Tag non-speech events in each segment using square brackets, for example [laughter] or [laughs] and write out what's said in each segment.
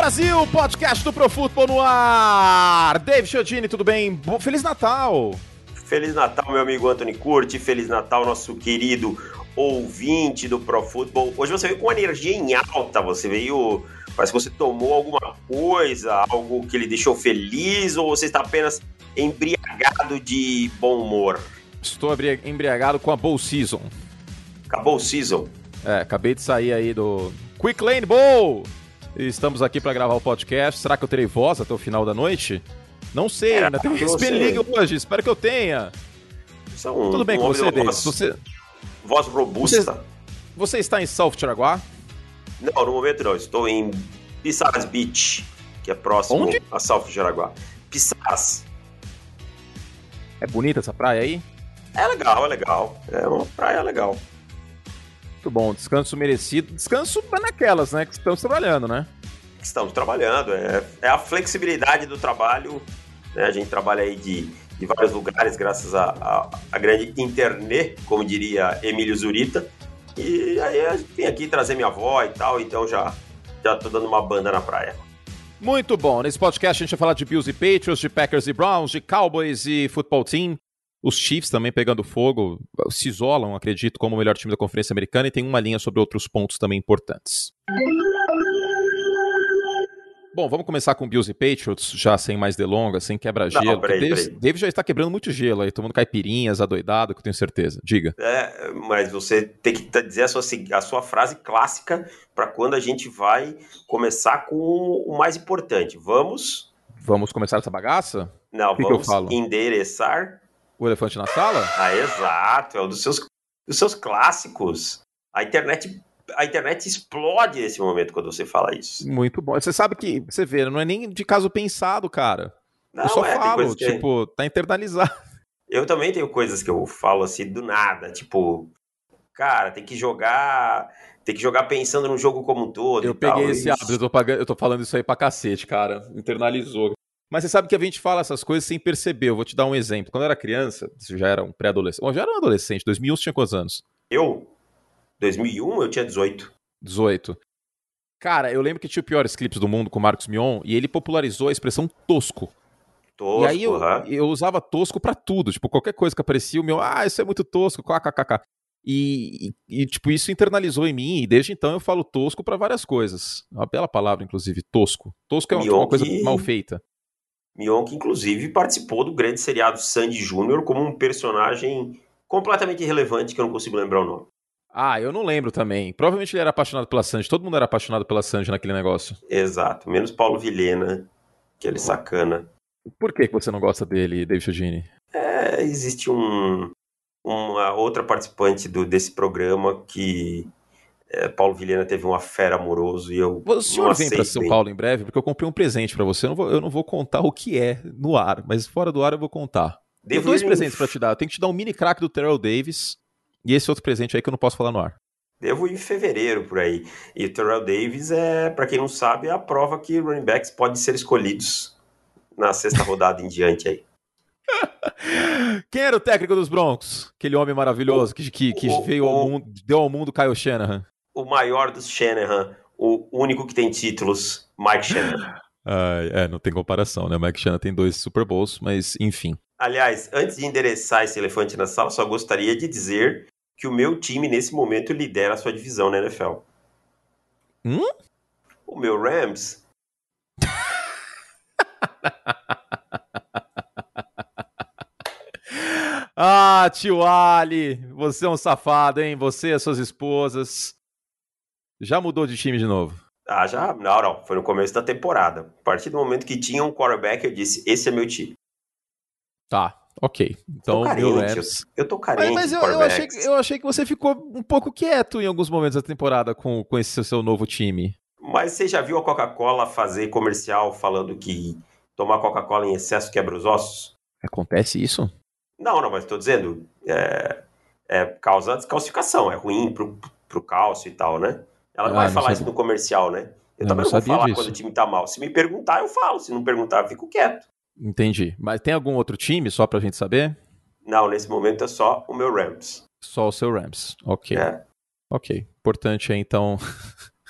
Brasil, podcast do Pro Futebol no ar. Dave Chiodini, tudo bem? Feliz Natal. Feliz Natal, meu amigo Anthony Curti. Feliz Natal, nosso querido ouvinte do Pro. Hoje você veio com energia em alta, você veio. Parece que você tomou alguma coisa, algo que lhe deixou feliz, ou você está apenas embriagado de bom humor? Estou embriagado com a Bowl Season. Acabou o season. É, acabei de sair aí do Quick Lane Bowl. Estamos aqui para gravar o podcast. Será que eu terei voz até o final da noite? Não sei, é, ainda tem Spin League hoje. Espero que eu tenha. Um, Tudo bem um com você, Davis? Voz, você... voz robusta. Você, você, está em South Tiraguá? Não, no momento não. Estou em Pissarras Beach, que é próximo Onde? a South Tiraguá. Pissarras. É bonita essa praia aí? É legal, é legal. É uma praia legal. Muito bom, descanso merecido. Descanso naquelas, né? Que estamos trabalhando, né? Estamos trabalhando. É, é a flexibilidade do trabalho. Né? A gente trabalha aí de, de vários lugares, graças à a, a, a, grande internet, como diria Emílio Zurita. E aí gente vem aqui trazer minha avó e tal, então já, já tô dando uma banda na praia. Muito bom. Nesse podcast a gente vai falar de Bills e Patriots, de Packers e Browns, de Cowboys e Football Team. Os Chiefs também pegando fogo, se isolam, acredito, como o melhor time da Conferência Americana e tem uma linha sobre outros pontos também importantes. Bom, vamos começar com Bills e Patriots, já sem mais delongas, sem quebra-gelo. David, já está quebrando muito gelo aí, tomando caipirinhas, adoidado, que eu tenho certeza. Diga. É, mas você tem que dizer a sua, a sua frase clássica para quando a gente vai começar com o mais importante. Vamos. Vamos começar essa bagaça? Não, que vamos que endereçar o elefante na sala? Ah, exato. É um dos seus, dos seus clássicos. A internet, a internet explode nesse momento quando você fala isso. Muito bom. Você sabe que, você vê, não é nem de caso pensado, cara. Não, eu só é, falo, que... tipo, tá internalizado. [laughs] Eu também tenho coisas que eu falo assim do nada, tipo, cara, tem que jogar, tem que jogar pensando no jogo como um todo. Eu peguei tal, esse isso. hábito, eu eu tô falando isso aí pra cacete, cara. Internalizou. Mas você sabe que a gente fala essas coisas sem perceber. Eu vou te dar um exemplo. Quando eu era criança, você já era um pré-adolescente. Bom, já era um adolescente. 2001 você tinha quantos anos? Eu? 2001 eu tinha 18. 18. Cara, eu lembro que tinha o piores clipes do mundo com o Marcos Mion e ele popularizou a expressão tosco. Tosco, e aí eu, uhum. eu usava tosco pra tudo. Tipo, qualquer coisa que aparecia, o meu, ah, isso é muito tosco, kkkk. E, e, e, tipo, isso internalizou em mim, e desde então eu falo tosco para várias coisas. Uma bela palavra, inclusive, tosco. Tosco é uma, uma coisa mal feita. Mion, que inclusive participou do grande seriado Sandy Júnior como um personagem completamente irrelevante, que eu não consigo lembrar o nome. Ah, eu não lembro também. Provavelmente ele era apaixonado pela Sandy. Todo mundo era apaixonado pela Sandy naquele negócio. Exato, menos Paulo Vilhena, que ele sacana. Por que você não gosta dele, David Chodini? É, existe um, uma outra participante do, desse programa que é, Paulo Vilhena teve uma fera amoroso e eu. O senhor vem para São Paulo em breve? Porque eu comprei um presente para você. Eu não, vou, eu não, vou, contar o que é no ar, mas fora do ar eu vou contar. Tem dois presentes para te dar. Eu tenho que te dar um mini crack do Terrell Davis e esse outro presente aí que eu não posso falar no ar. Devo ir em fevereiro por aí. E o Terrell Davis é, para quem não sabe, é a prova que running backs podem ser escolhidos na sexta rodada em diante aí. [laughs] Quem era o técnico dos Broncos? Aquele homem maravilhoso que, que, que o, veio ao mundo, deu ao mundo Kyle Shanahan. O maior dos Shanahan, o único que tem títulos, Mike Shanahan. [gasps] Ah, é, não tem comparação, né? Mike Shanahan tem dois Super Bowls, mas enfim. Aliás, antes de endereçar esse elefante na sala, só gostaria de dizer que o meu time, nesse momento, lidera a sua divisão na NFL. Hum? O meu Rams. [laughs] Ah, tio Ali, você é um safado, hein? Você e as suas esposas. Já mudou de time de novo? Ah, já? Não, não. Foi no começo da temporada. A partir do momento que tinha um quarterback, eu disse: esse é meu time. Tá, ok. Então, carente, meu Rams... eu, eu tô carente. Mas, mas eu, eu, achei, eu achei que você ficou um pouco quieto em alguns momentos da temporada com, com esse seu novo time. Mas você já viu a Coca-Cola fazer comercial falando que tomar Coca-Cola em excesso quebra os ossos? Acontece isso? Não, não, mas estou dizendo, é, é causa descalcificação, é ruim pro, pro cálcio e tal, né? Ela não Ah, vai não falar sabia. isso no comercial, né? Eu Eu também não não vou falar disso. quando o time tá mal. Se me perguntar, eu falo. Se não perguntar, eu fico quieto. Entendi. Mas tem algum outro time, só pra gente saber? Não, nesse momento é só o meu Rams. Só o seu Rams. Ok. É. Ok. Importante é então. [laughs]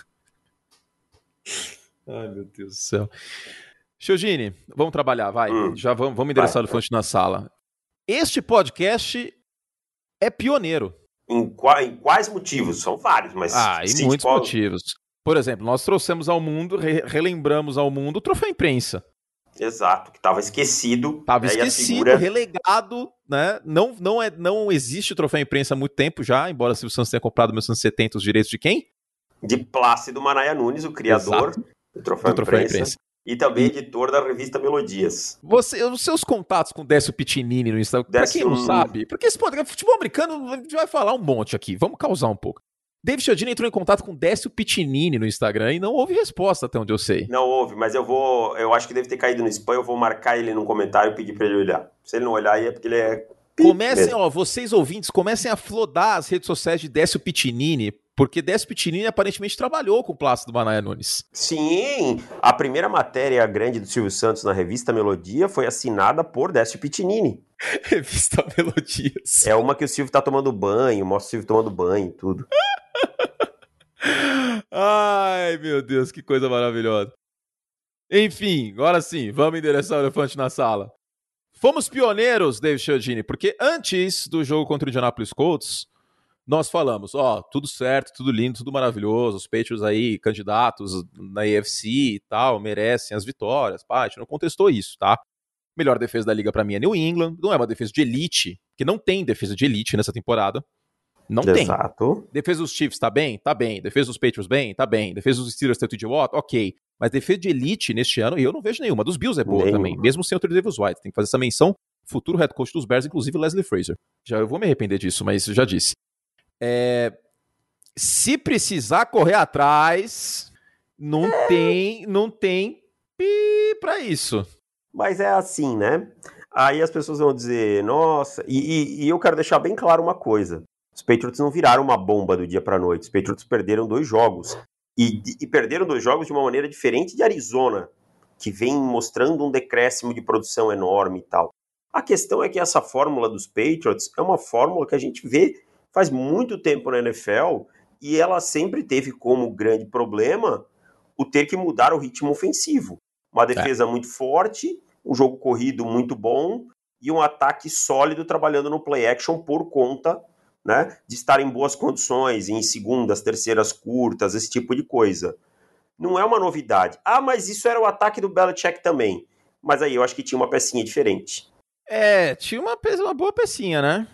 Ai, meu Deus do céu. Chiogini, vamos trabalhar, vai. Hum. Já vamos, vamos endereçar o elefante na sala. Este podcast é pioneiro. Em, em, quais motivos? São vários, mas. Ah, em muitos pode... motivos. Por exemplo, nós trouxemos ao mundo, re relembramos ao mundo o troféu imprensa. Exato, que estava esquecido. Estava esquecido, figura... relegado, né? Não, não, é, não existe o troféu imprensa há muito tempo já, embora o Silvio Santos tenha comprado em 1970 os direitos de quem? De Plácido Manaia Nunes, o criador Exato. do troféu, do troféu imprensa. imprensa. E também editor da revista Melodias. Você, os seus contatos com Décio Pitinini no Instagram, Décio... pra quem não sabe, porque esse podcast, futebol americano, a gente vai falar um monte aqui, vamos causar um pouco. David Chiodini entrou em contato com Décio Pitinini no Instagram e não houve resposta, até onde eu sei. Não houve, mas eu vou. Eu acho que deve ter caído no spam. Eu vou marcar ele num comentário e pedir pra ele olhar. Se ele não olhar, aí é porque ele é. Comecem, ó, vocês ouvintes, comecem a flodar as redes sociais de Décio Pitinini, porque Décio Pitinini aparentemente trabalhou com o Plácido Manaia Nunes. Sim, a primeira matéria grande do Silvio Santos na revista Melodia foi assinada por Décio Pitinini. [laughs] revista Melodias. É uma que o Silvio tá tomando banho, mostra o Silvio tomando banho e tudo. [laughs] Ai, meu Deus, que coisa maravilhosa. Enfim, agora sim, vamos endereçar o elefante na sala. Fomos pioneiros, David Chiodini, porque antes do jogo contra o Indianapolis Colts, nós falamos, ó, tudo certo, tudo lindo, tudo maravilhoso, os Patriots aí, candidatos na AFC e tal, merecem as vitórias, pá, a gente não contestou isso, tá? Melhor defesa da liga para mim é New England, não é uma defesa de elite, que não tem defesa de elite nessa temporada. Não Exato. tem. Defesa dos Chiefs tá bem? Tá bem. Defesa dos Patriots bem? Tá bem. Defesa dos Steelers tem o TJ Watt? Ok. Mas defesa de elite neste ano, eu não vejo nenhuma. Dos Bills é boa nenhuma. também, mesmo sem o Davis White. Tem que fazer essa menção. Futuro head coach dos Bears, inclusive Leslie Fraser. Já eu vou me arrepender disso, mas já disse. É... Se precisar correr atrás, não é... tem, não tem pi para isso. Mas é assim, né? Aí as pessoas vão dizer, nossa, e, e, e eu quero deixar bem claro uma coisa. Os Patriots não viraram uma bomba do dia para noite. Os Patriots perderam dois jogos. E, e, perderam dois jogos de uma maneira diferente de Arizona, que vem mostrando um decréscimo de produção enorme e tal. A questão é que essa fórmula dos Patriots é uma fórmula que a gente vê faz muito tempo na NFL e ela sempre teve como grande problema o ter que mudar o ritmo ofensivo. Uma é. defesa é. muito forte, um jogo corrido muito bom e um ataque sólido trabalhando no play action por conta né, de estar em boas condições, em segundas, terceiras curtas, esse tipo de coisa. Não é uma novidade. Ah, mas isso era o ataque do Belichick também. Mas aí eu acho que tinha uma pecinha diferente. É, tinha uma, uma boa pecinha, né?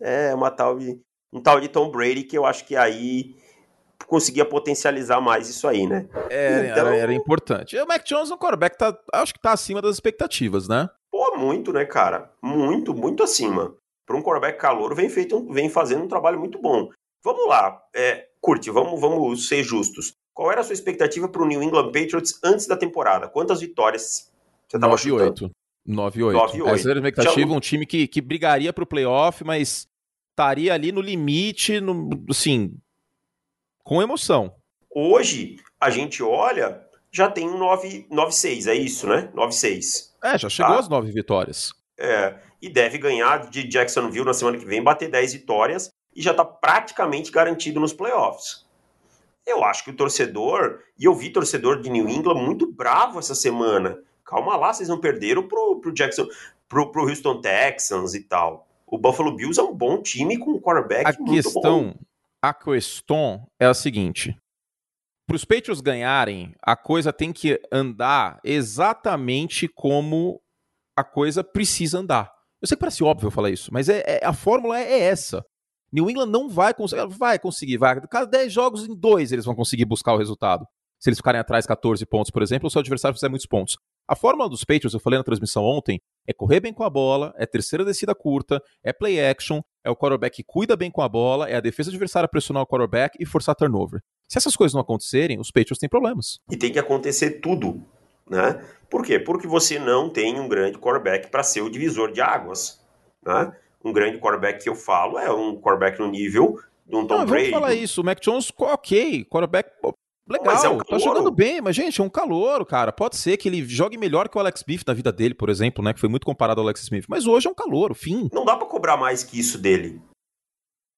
É, uma tal de, um tal de Tom Brady que eu acho que aí conseguia potencializar mais isso aí, né? É, então... era, era importante. E o Mac Jones, o quarterback, tá, acho que tá acima das expectativas, né? Pô, muito, né, cara? Muito, muito acima para um quarterback calor, vem, feito, vem fazendo um trabalho muito bom. Vamos lá, é, curte, vamos, vamos ser justos. Qual era a sua expectativa para o New England Patriots antes da temporada? Quantas vitórias você estava chutando? 9-8. Essa era a expectativa, um time que, que brigaria para o playoff, mas estaria ali no limite, no, assim, com emoção. Hoje, a gente olha, já tem um 9-6, é isso, né? 9-6. É, já chegou tá? às 9 vitórias. É, e deve ganhar de Jacksonville na semana que vem, bater 10 vitórias e já está praticamente garantido nos playoffs. Eu acho que o torcedor, e eu vi torcedor de New England muito bravo essa semana. Calma lá, vocês não perderam pro, pro Jackson, pro, pro Houston Texans e tal. O Buffalo Bills é um bom time com um quarterback a muito questão, bom. A questão é a seguinte: para os Patriots ganharem, a coisa tem que andar exatamente como a coisa precisa andar. Eu sei que parece óbvio falar isso, mas é, é a fórmula é, é essa. New England não vai conseguir, vai conseguir, vai. Cada 10 jogos em dois eles vão conseguir buscar o resultado. Se eles ficarem atrás 14 pontos, por exemplo, ou se o adversário fizer muitos pontos. A fórmula dos Patriots, eu falei na transmissão ontem, é correr bem com a bola, é terceira descida curta, é play action, é o quarterback que cuida bem com a bola, é a defesa adversária pressionar o quarterback e forçar turnover. Se essas coisas não acontecerem, os Patriots têm problemas. E tem que acontecer tudo, né? Por quê? Porque você não tem um grande quarterback para ser o divisor de águas. Né? Um grande quarterback que eu falo é um quarterback no nível de um Tom não, Brady. Vamos falar isso, o Mac Jones, ok, quarterback legal, mas é um tá jogando bem, mas gente, é um calor, cara. Pode ser que ele jogue melhor que o Alex Smith na vida dele, por exemplo, né, que foi muito comparado ao Alex Smith, mas hoje é um calor, fim. Não dá para cobrar mais que isso dele.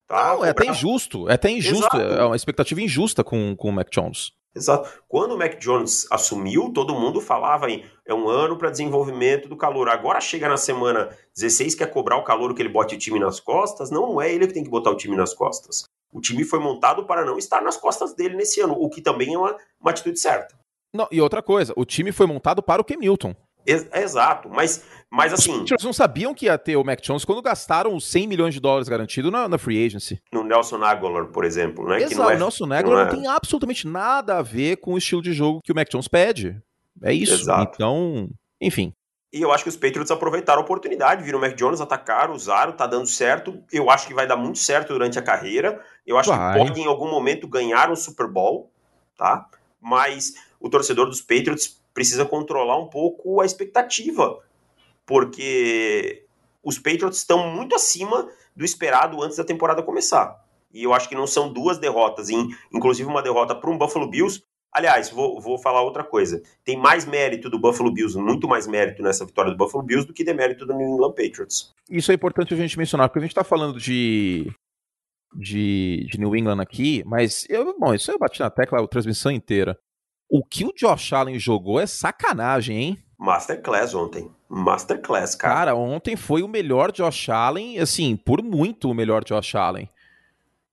Tá? Não, é até injusto, é até injusto, Exato. é uma expectativa injusta com, com o Mac Jones. Exato. Quando o Mac Jones assumiu, todo mundo falava em é um ano para desenvolvimento do calor. Agora chega na semana 16, quer cobrar o calor que ele bote o time nas costas. Não, não é ele que tem que botar o time nas costas. O time foi montado para não estar nas costas dele nesse ano, o que também é uma, uma atitude certa. Não, e outra coisa, o time foi montado para o Newton. Ex exato, mas, mas assim. Os não sabiam que ia ter o Mac Jones quando gastaram os 100 milhões de dólares garantido na, na free agency. No Nelson Aguilar, por exemplo, né? Exato, é, o Nelson Aguilar não, é... não, tem absolutamente nada a ver com o estilo de jogo que o Mac Jones pede. É isso. Exato. Então, enfim. E eu acho que os Patriots aproveitaram a oportunidade, viram o Mac Jones, atacaram, usaram, tá dando certo. Eu acho que vai dar muito certo durante a carreira. Eu acho vai. que pode em algum momento ganhar um Super Bowl, tá? Mas o torcedor dos Patriots precisa controlar um pouco a expectativa, porque os Patriots estão muito acima do esperado antes da temporada começar. E eu acho que não são duas derrotas, inclusive uma derrota para um Buffalo Bills. Aliás, vou, vou falar outra coisa. Tem mais mérito do Buffalo Bills, muito mais mérito nessa vitória do Buffalo Bills do que demérito do New England Patriots. Isso é importante a gente mencionar, porque a gente está falando de, de, de, New England aqui, mas eu, bom, isso eu bati na tecla a transmissão inteira. O que o Josh Allen jogou é sacanagem, hein? Masterclass ontem. Masterclass, cara. Cara, ontem foi o melhor Josh Allen, assim, por muito o melhor Josh Allen.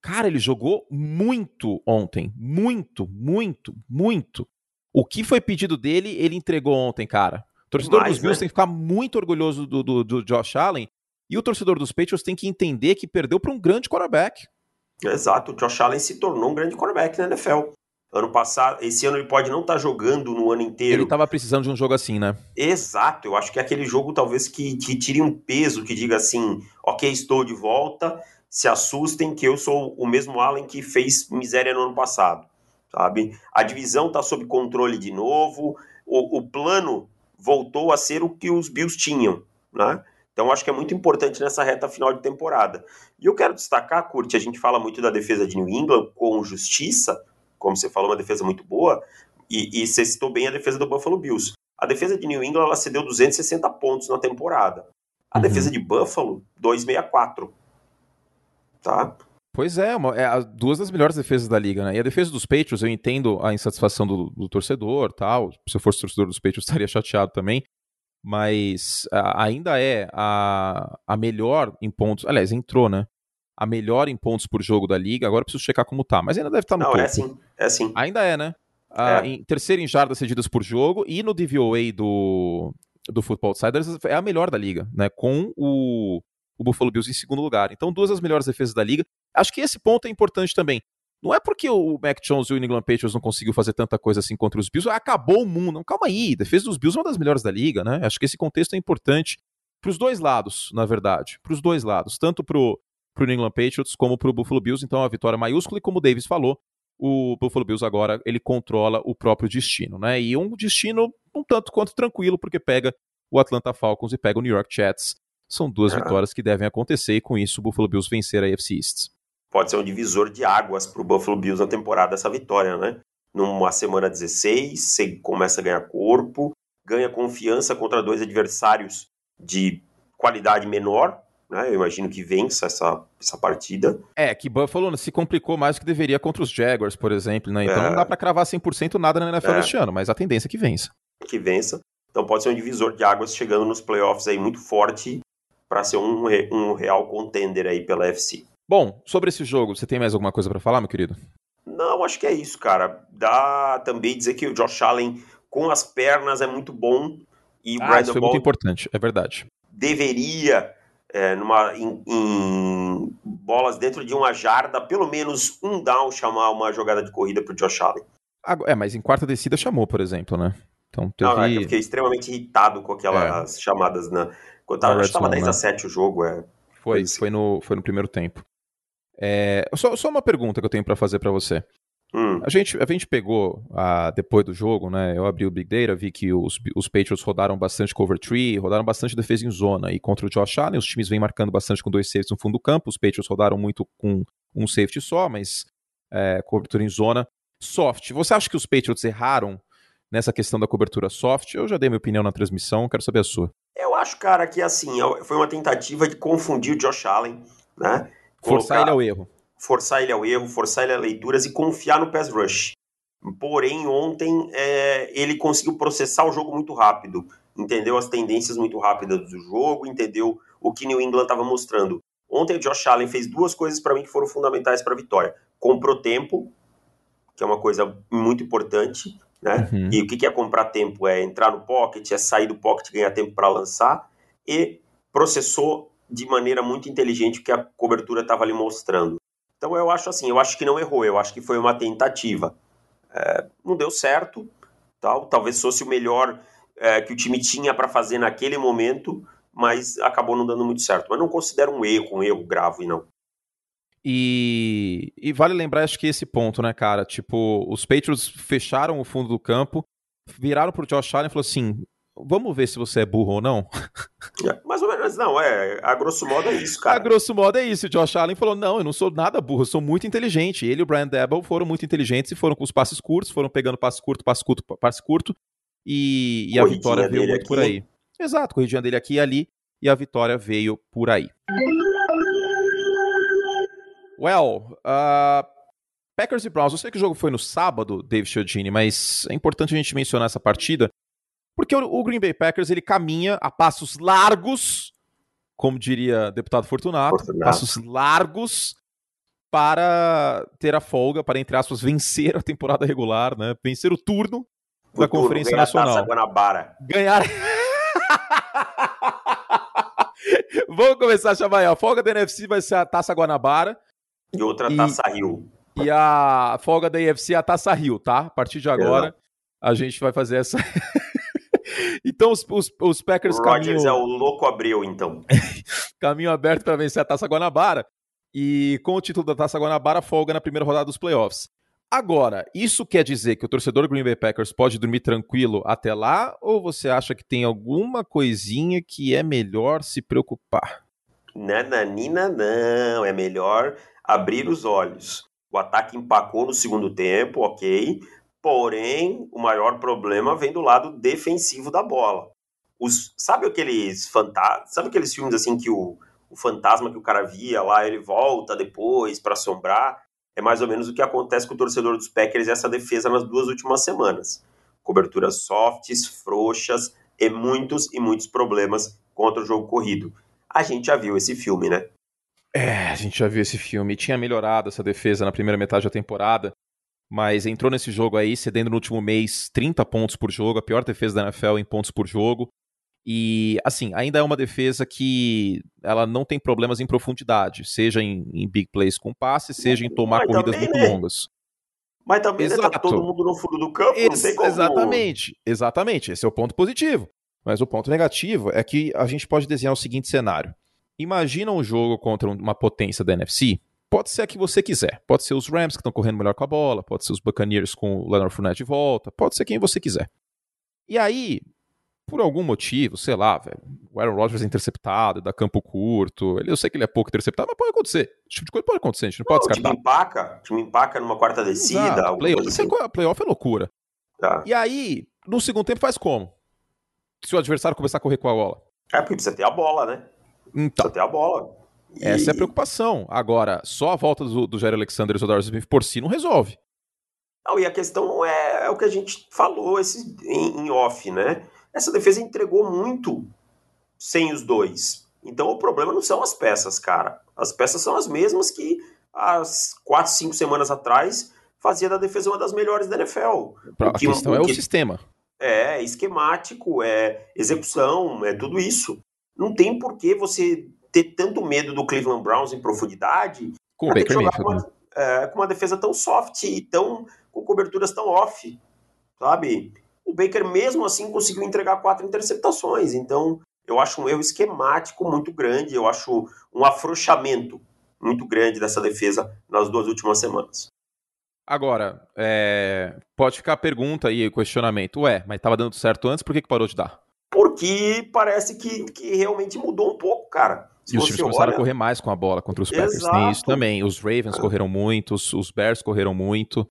Cara, ele jogou muito ontem. Muito, muito, muito. O que foi pedido dele, ele entregou ontem, cara. O torcedor dos Bills né? tem que ficar muito orgulhoso do, do, do, Josh Allen. E o torcedor dos Patriots tem que entender que perdeu para um grande quarterback. Exato, o Josh Allen se tornou um grande quarterback na NFL. Ano passado, esse ano ele pode não estar tá jogando no ano inteiro. Ele estava precisando de um jogo assim, né? Exato, eu acho que é aquele jogo talvez que, que tire um peso, que diga assim, ok, estou de volta, se assustem que eu sou o mesmo Allen que fez miséria no ano passado, sabe? A divisão está sob controle de novo, o, o plano voltou a ser o que os Bills tinham, né? Então acho que é muito importante nessa reta final de temporada. E eu quero destacar, Curte, a gente fala muito da defesa de New England com justiça, como você falou, uma defesa muito boa, e, e você citou bem a defesa do Buffalo Bills. A defesa de New England ela cedeu 260 pontos na temporada. A uhum. defesa de Buffalo, 264. Tá? Pois é, uma, é, duas das melhores defesas da liga, né? E a defesa dos Patriots, eu entendo a insatisfação do, do torcedor, tal. Se eu fosse torcedor dos Patriots, [laughs] estaria chateado também. Mas a, ainda é a, a melhor em pontos. Aliás, entrou, né? a melhor em pontos por jogo da liga. Agora preciso checar como tá, mas ainda deve estar tá no Não, topo. é sim, é sim. Ainda é, né? Ah, é. Em terceiro em jardas cedidas por jogo e no DVOA do, do Football Outsiders é a melhor da liga, né? Com o, o Buffalo Bills em segundo lugar. Então, duas das melhores defesas da liga. Acho que esse ponto é importante também. Não é porque o Mac Jones e o New England Patriots não conseguiu fazer tanta coisa assim contra os Bills, acabou o mundo. Calma aí, a defesa dos Bills é uma das melhores da liga, né? Acho que esse contexto é importante para os dois lados, na verdade. Para os dois lados. Tanto para o New England Patriots como para o Buffalo Bills. Então, a vitória maiúscula e como o Davis falou, o Buffalo Bills agora ele controla o próprio destino, né? E um destino um tanto quanto tranquilo, porque pega o Atlanta Falcons e pega o New York Jets. São duas é. vitórias que devem acontecer e com isso o Buffalo Bills vencer a AFC East. Pode ser um divisor de águas para o Buffalo Bills na temporada essa vitória, né? Numa semana 16, você começa a ganhar corpo, ganha confiança contra dois adversários de qualidade menor, né? Eu imagino que vença essa, essa partida. É, que Buffalo se complicou mais do que deveria contra os Jaguars, por exemplo, né? Então é. não dá para cravar 100% nada na NFL é. este ano, mas a tendência é que vença. Que vença. Então pode ser um divisor de águas chegando nos playoffs aí muito forte para ser um, um real contender aí pela FC. Bom, sobre esse jogo, você tem mais alguma coisa para falar, meu querido? Não, acho que é isso, cara. Dá também dizer que o Josh Allen com as pernas é muito bom e o ah, Brandon isso foi muito importante, é verdade. Deveria é, numa, em, em, bolas dentro de uma jarda, pelo menos um down chamar uma jogada de corrida para o Josh Allen. É, mas em quarta descida chamou, por exemplo, né? Então teve... Não, é eu fiquei extremamente irritado com aquelas é. chamadas na. Quando tava, estava 10 né? a 7 o jogo, é. Foi, foi, no, foi no primeiro tempo. É, só, só uma pergunta que eu tenho para fazer para você. Hum. A, gente, a gente pegou, ah, depois do jogo, né? Eu abri o Big Data, vi que os, os Patriots rodaram bastante cover tree, rodaram bastante defesa em zona. E contra o Josh Allen, os times vêm marcando bastante com dois safeties no fundo do campo. Os Patriots rodaram muito com um safety só, mas é, cobertura em zona. Soft. Você acha que os Patriots erraram nessa questão da cobertura soft? Eu já dei minha opinião na transmissão, quero saber a sua. Eu acho, cara, que assim, foi uma tentativa de confundir o Josh Allen, né? Forçar ele ao erro forçar ele ao erro, forçar ele a leituras e confiar no pass rush. Porém, ontem é, ele conseguiu processar o jogo muito rápido, entendeu as tendências muito rápidas do jogo, entendeu o que New England estava mostrando. Ontem o Josh Allen fez duas coisas para mim que foram fundamentais para a vitória. Comprou tempo, que é uma coisa muito importante, né? Uhum. E o que é comprar tempo? É entrar no pocket, é sair do pocket, ganhar tempo para lançar e processou de maneira muito inteligente o que a cobertura estava ali mostrando. Então eu acho assim, eu acho que não errou, eu acho que foi uma tentativa. É, não deu certo, tal, talvez fosse o melhor é, que o time tinha para fazer naquele momento, mas acabou não dando muito certo. Mas não considero um erro, um erro grave, não. E, e vale lembrar, acho que esse ponto, né, cara? Tipo, os Patriots fecharam o fundo do campo, viraram pro Josh Allen e falou assim: vamos ver se você é burro ou não? [laughs] É, mais ou menos, não, é. A grosso modo é isso, cara. A grosso modo é isso. O Josh Allen falou: não, eu não sou nada burro, eu sou muito inteligente. Ele e o Brian Debble foram muito inteligentes e foram com os passes curtos, foram pegando passe curto, passe curto, passe curto. E, e a vitória veio muito aqui. por aí. Exato, corridinha dele aqui e ali. E a vitória veio por aí. Well, uh, Packers e Browns. Eu sei que o jogo foi no sábado, Dave Chiodini, mas é importante a gente mencionar essa partida porque o, Green Bay Packers ele caminha a passos largos, como diria deputado Fortunato, Fortunato. passos largos para ter a folga, para, entre aspas, vencer a temporada regular, né? Vencer o turno o da turno, Conferência ganhar Nacional. Taça Guanabara. Ganhar. [laughs] Vamos começar a chamar aí. A folga da NFC vai ser a Taça Guanabara. E outra e, Taça Rio. E a folga da NFC é a Taça Rio, tá? A partir de agora, a gente vai fazer essa. [laughs] então os, os, os Packers o Rodgers é o louco abriu, então. [laughs] caminho aberto para vencer a Taça Guanabara. E com o título da Taça Guanabara, folga na primeira rodada dos playoffs. Agora, isso quer dizer que o torcedor Green Bay Packers pode dormir tranquilo até lá? Ou você acha que tem alguma coisinha que é melhor se preocupar? Nananina, não. É melhor abrir os olhos. O ataque empacou no segundo tempo, ok. Porém, o maior problema vem do lado defensivo da bola. Os, sabe aqueles fantasmas, sabe aqueles filmes assim que o, o fantasma que o cara via lá, ele volta depois para assombrar? É mais ou menos o que acontece com o torcedor dos Packers essa defesa nas duas últimas semanas. Coberturas softs, frouxas e muitos e muitos problemas contra o jogo corrido. A gente já viu esse filme, né? É, a gente já viu esse filme. Tinha melhorado essa defesa na primeira metade da temporada mas entrou nesse jogo aí, cedendo no último mês 30 pontos por jogo, a pior defesa da NFL em pontos por jogo. E, assim, ainda é uma defesa que ela não tem problemas em profundidade, seja em, em big plays com passe, seja em tomar Mas corridas também, muito né? longas. Mas também Exato. Né, tá todo mundo no fundo do campo, Ex não tem como... Exatamente, exatamente, esse é o ponto positivo. Mas o ponto negativo é que a gente pode desenhar o seguinte cenário. Imagina um jogo contra uma potência da NFC, Pode ser a que você quiser. Pode ser os Rams que estão correndo melhor com a bola, pode ser os Buccaneers com o Leonard Fournette de volta, pode ser quem você quiser. E aí, por algum motivo, sei lá, velho, o Aaron Rodgers é interceptado, dá campo curto, ele, eu sei que ele é pouco interceptado, mas pode acontecer. Esse tipo de coisa pode acontecer, a gente não, não pode descartar. O time empaca, o time empaca numa quarta descida. Exato, playoff, assim. É playoff é loucura. Tá. E aí, no segundo tempo faz como? Se o adversário começar a correr com a bola. É, porque precisa ter a bola, né? Então. Precisa ter a bola. Essa é a preocupação. Agora, só a volta do, do Jair Alexander e do Darius Smith por si não resolve. Não, e a questão é, é o que a gente falou esse, em, em off, né? Essa defesa entregou muito sem os dois. Então o problema não são as peças, cara. As peças são as mesmas que as quatro, cinco semanas atrás fazia da defesa uma das melhores da NFL. A que, questão o, é o sistema. É, esquemático, é execução, é tudo isso. Não tem por que você ter tanto medo do Cleveland Browns em profundidade com o Baker Mayfield. É, com uma defesa tão soft e tão, com coberturas tão off, sabe? O Baker mesmo assim conseguiu entregar quatro interceptações, então eu acho um erro esquemático muito grande, eu acho um afrouxamento muito grande dessa defesa nas duas últimas semanas. Agora, é... pode ficar a pergunta o questionamento. Ué, mas estava dando certo antes, por que, que parou de dar? Porque parece que, que realmente mudou um pouco, cara. Se e os times começaram olha... a correr mais com a bola contra os Packers. Exato. Tem isso também. Os Ravens correram muito, os, os Bears correram muito.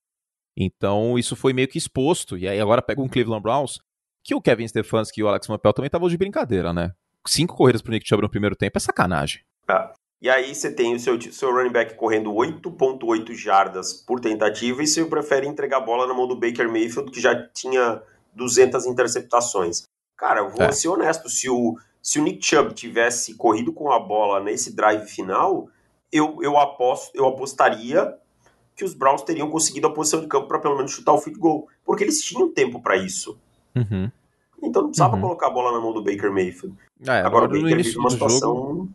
Então isso foi meio que exposto. E aí agora pega um Cleveland Browns, que o Kevin Stefanski e o Alex Mappel também estavam de brincadeira, né? Cinco corridas pro Nick Chubb no primeiro tempo é sacanagem. É. E aí você tem o seu, seu running back correndo 8.8 jardas por tentativa e você prefere entregar a bola na mão do Baker Mayfield, que já tinha 200 interceptações. Cara, eu vou é. ser honesto, se o, se o Nick Chubb tivesse corrido com a bola nesse drive final, eu, eu, aposto, eu apostaria que os Browns teriam conseguido a posição de campo para pelo menos chutar o field goal, porque eles tinham tempo para isso. Uhum. Então não precisava uhum. colocar a bola na mão do Baker Mayfield. É, agora, agora o Baker vive uma situação jogo...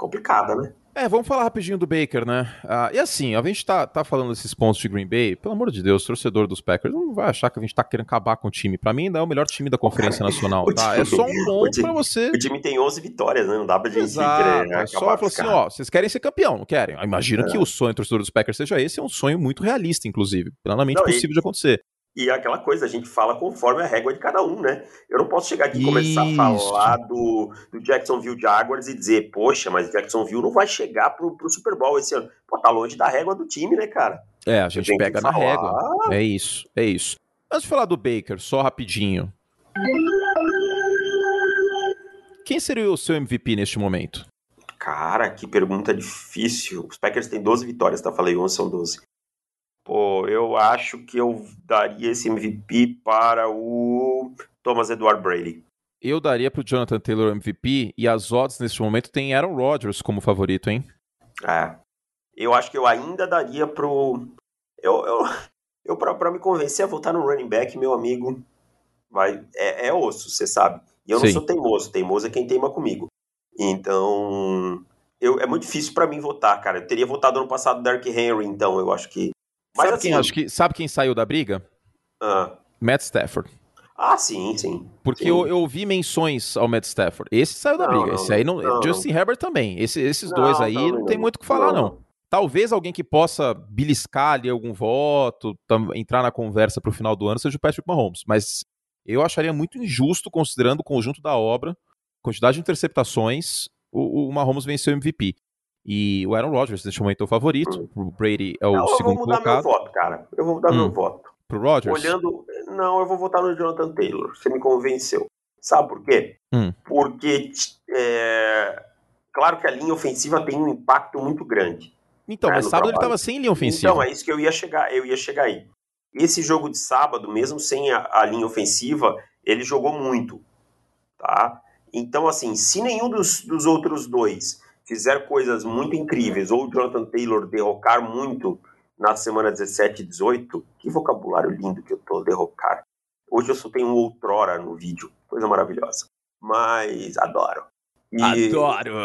complicada, né? É, vamos falar rapidinho do Baker, né? Ah, e assim, a gente tá, tá falando desses pontos de Green Bay, pelo amor de Deus, torcedor dos Packers, não vai achar que a gente tá querendo acabar com o time. Pra mim, ainda é o melhor time da Conferência Nacional, [laughs] tá? Time, é só um ponto pra você. O time tem 11 vitórias, né? Não dá pra gente Exato, querer é só falar assim, ó, vocês querem ser campeão, não querem? Imagina é. que o sonho do torcedor dos Packers seja esse, é um sonho muito realista, inclusive, plenamente não, possível e... de acontecer. E é aquela coisa, a gente fala conforme a régua de cada um, né? Eu não posso chegar aqui e começar a falar do, do Jacksonville Jaguars e dizer, poxa, mas Jacksonville não vai chegar pro, pro Super Bowl esse ano. Pô, tá longe da régua do time, né, cara? É, a gente pega na régua. É isso, é isso. Antes de falar do Baker, só rapidinho. Quem seria o seu MVP neste momento? Cara, que pergunta difícil. Os Packers têm 12 vitórias, tá? Falei 11, são 12. Pô, eu acho que eu daria esse MVP para o Thomas Edward Brady. Eu daria para o Jonathan Taylor MVP e as odds neste momento tem Aaron Rodgers como favorito, hein? É. Eu acho que eu ainda daria pro. Eu, eu, eu para me convencer a votar no running back, meu amigo, vai é, é osso, você sabe. E eu não Sim. sou teimoso, teimoso é quem teima comigo. Então, eu, é muito difícil para mim votar, cara. Eu teria votado ano passado Dark Henry, então eu acho que mas sabe, assim, quem, acho que, sabe quem saiu da briga? Ah. Matt Stafford. Ah, sim, sim. Porque sim. Eu, eu ouvi menções ao Matt Stafford. Esse saiu da não, briga. Não, Esse aí não. não Justin Herbert também. Esse, esses dois aí não, tem muito o que falar, não. Talvez alguém que possa beliscar ali algum voto, entrar na conversa pro final do ano, seja o Patrick Mahomes. Mas eu acharia muito injusto, considerando o conjunto da obra, quantidade de interceptações, o, o Mahomes venceu o MVP. E o Aaron Rodgers, neste momento, é o favorito. O Brady é o não, segundo colocado. Eu vou mudar colocado. meu voto, cara. Eu vou mudar hum. meu voto. Pro Rodgers? Olhando. Não, eu vou votar no Jonathan Taylor. Você me convenceu. Sabe por quê? Hum. Porque. É... Claro que a linha ofensiva tem um impacto muito grande. Então, né, mas sábado trabalho. ele estava sem linha ofensiva. Então, é isso que eu ia chegar, eu ia chegar aí. Esse jogo de sábado, mesmo sem a, a linha ofensiva, ele jogou muito. Tá? Então, assim, se nenhum dos, dos outros dois fizer coisas muito incríveis, ou o Jonathan Taylor derrocar muito na semana 17 e 18, que vocabulário lindo que eu tô, derrocar. Hoje eu só tenho um outrora no vídeo, coisa maravilhosa. Mas adoro. E adoro!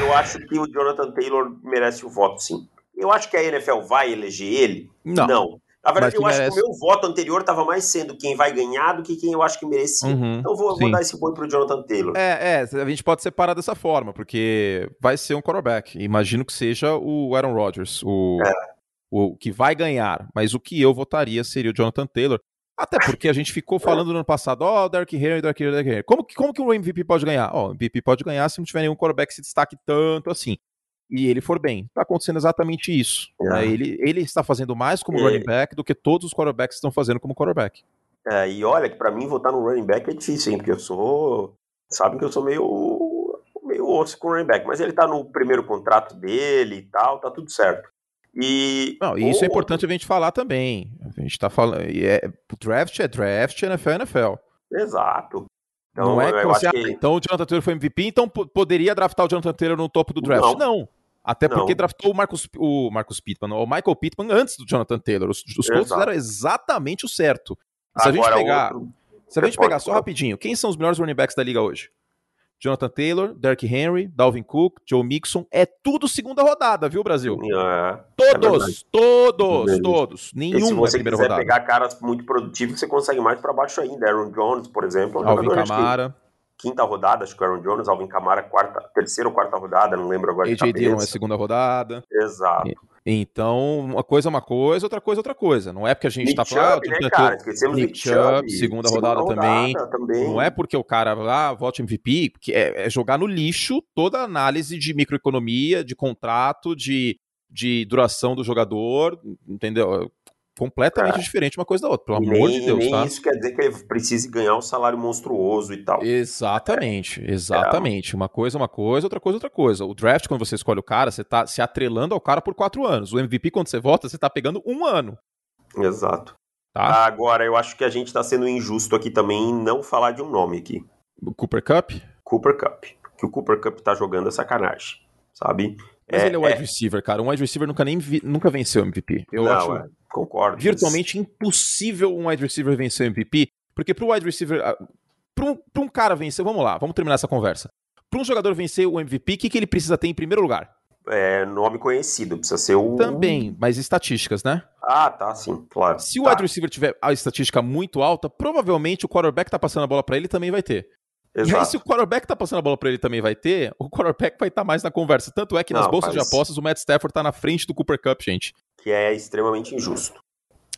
Eu acho que o Jonathan Taylor merece o voto, sim. Eu acho que a NFL vai eleger ele? Não. Não. Na verdade, eu merece... acho que o meu voto anterior estava mais sendo quem vai ganhar do que quem eu acho que merecia. Uhum, então vou, vou, dar esse boi pro Jonathan Taylor. É, é, a gente pode separar dessa forma, porque vai ser um quarterback. Imagino que seja o Aaron Rodgers, o, é. o que vai ganhar. Mas o que eu votaria seria o Jonathan Taylor. Até porque a gente ficou [laughs] falando no ano passado, ó, oh, Dark Henry, Dark Henry, Dark Henry. Como, como que o MVP pode ganhar? Ó, oh, o MVP pode ganhar se não tiver nenhum quarterback que se destaque tanto assim e ele for bem. Está acontecendo exatamente isso. É. Né? Ele, ele está fazendo mais como running back do que todos os quarterbacks estão fazendo como quarterback. É, e olha que para mim votar no running back é difícil, hein? Porque eu sou. Sabe que eu sou meio. meio osso com o running back. Mas ele tá no primeiro contrato dele e tal, tá tudo certo. E. Não, e isso é importante a gente falar também. A gente tá falando. É, draft é draft, NFL é NFL. Exato. Então, não é que você, que... então o Jonathan Taylor foi MVP, então poderia draftar o Jonathan Taylor no topo do draft. Não. não. Até porque não. draftou o Marcus, o Marcus Pittman, o Michael Pittman antes do Jonathan Taylor. Os, os Colts fizeram exatamente o certo. Se Agora, a gente pegar, outro... se a gente pegar só rapidinho, quem são os melhores running backs da liga hoje? Jonathan Taylor, Derrick Henry, Dalvin Cook, Joe Mixon. É tudo segunda rodada, viu, Brasil? É, todos, é todos, é todos. Nenhum e se você é primeira quiser rodada. pegar caras muito produtivos, você consegue mais para baixo ainda. Aaron Jones, por exemplo. Alvin Kamara quinta rodada, acho que o Aaron Jones, Alvin Kamara, quarta, terceira ou quarta rodada, não lembro agora. AJ Dillon é segunda rodada. Exato. Então, uma coisa é uma coisa, outra coisa é outra coisa. Não é porque a gente está falando. Né, cara? Esquecemos Nick Chubb, segunda, segunda rodada, rodada também. também. Não é porque o cara lá ah, vote MVP, que é, é, jogar no lixo toda a análise de microeconomia, de contrato, de, de duração do jogador, entendeu? Completamente diferente uma coisa da outra, pelo amor de Deus, nem tá? isso quer dizer que ele precise ganhar um salário monstruoso e tal. Exatamente, é. exatamente. É. Uma coisa é uma coisa, outra coisa é outra coisa. O draft, quando você escolhe o cara, você tá se atrelando ao cara por quatro anos. O MVP, quando você vota, você tá pegando um ano. Exato. Tá? Agora, eu acho que a gente tá sendo injusto aqui também em não falar de um nome aqui. O Cooper Cup? Cooper Cup. Que o Cooper Cup tá jogando é sacanagem, sabe? Mas é, ele é wide é... receiver, cara. Um wide receiver nunca nem vi... nunca venceu MVP. Eu não, acho é. Concordo. Virtualmente mas... impossível um wide receiver vencer o MVP, porque pro wide receiver, ah, para um, pra um cara vencer, vamos lá, vamos terminar essa conversa. Para um jogador vencer o MVP, o que, que ele precisa ter em primeiro lugar? É, nome conhecido, precisa ser o. Também, mas estatísticas, né? Ah, tá, sim, claro. Se o tá. wide receiver tiver a estatística muito alta, provavelmente o quarterback tá passando a bola para ele também vai ter. Exato. E aí, se o quarterback tá passando a bola para ele também vai ter, o quarterback vai estar tá mais na conversa. Tanto é que Não, nas bolsas faz... de apostas o Matt Stafford tá na frente do Cooper Cup, gente. Que é extremamente injusto.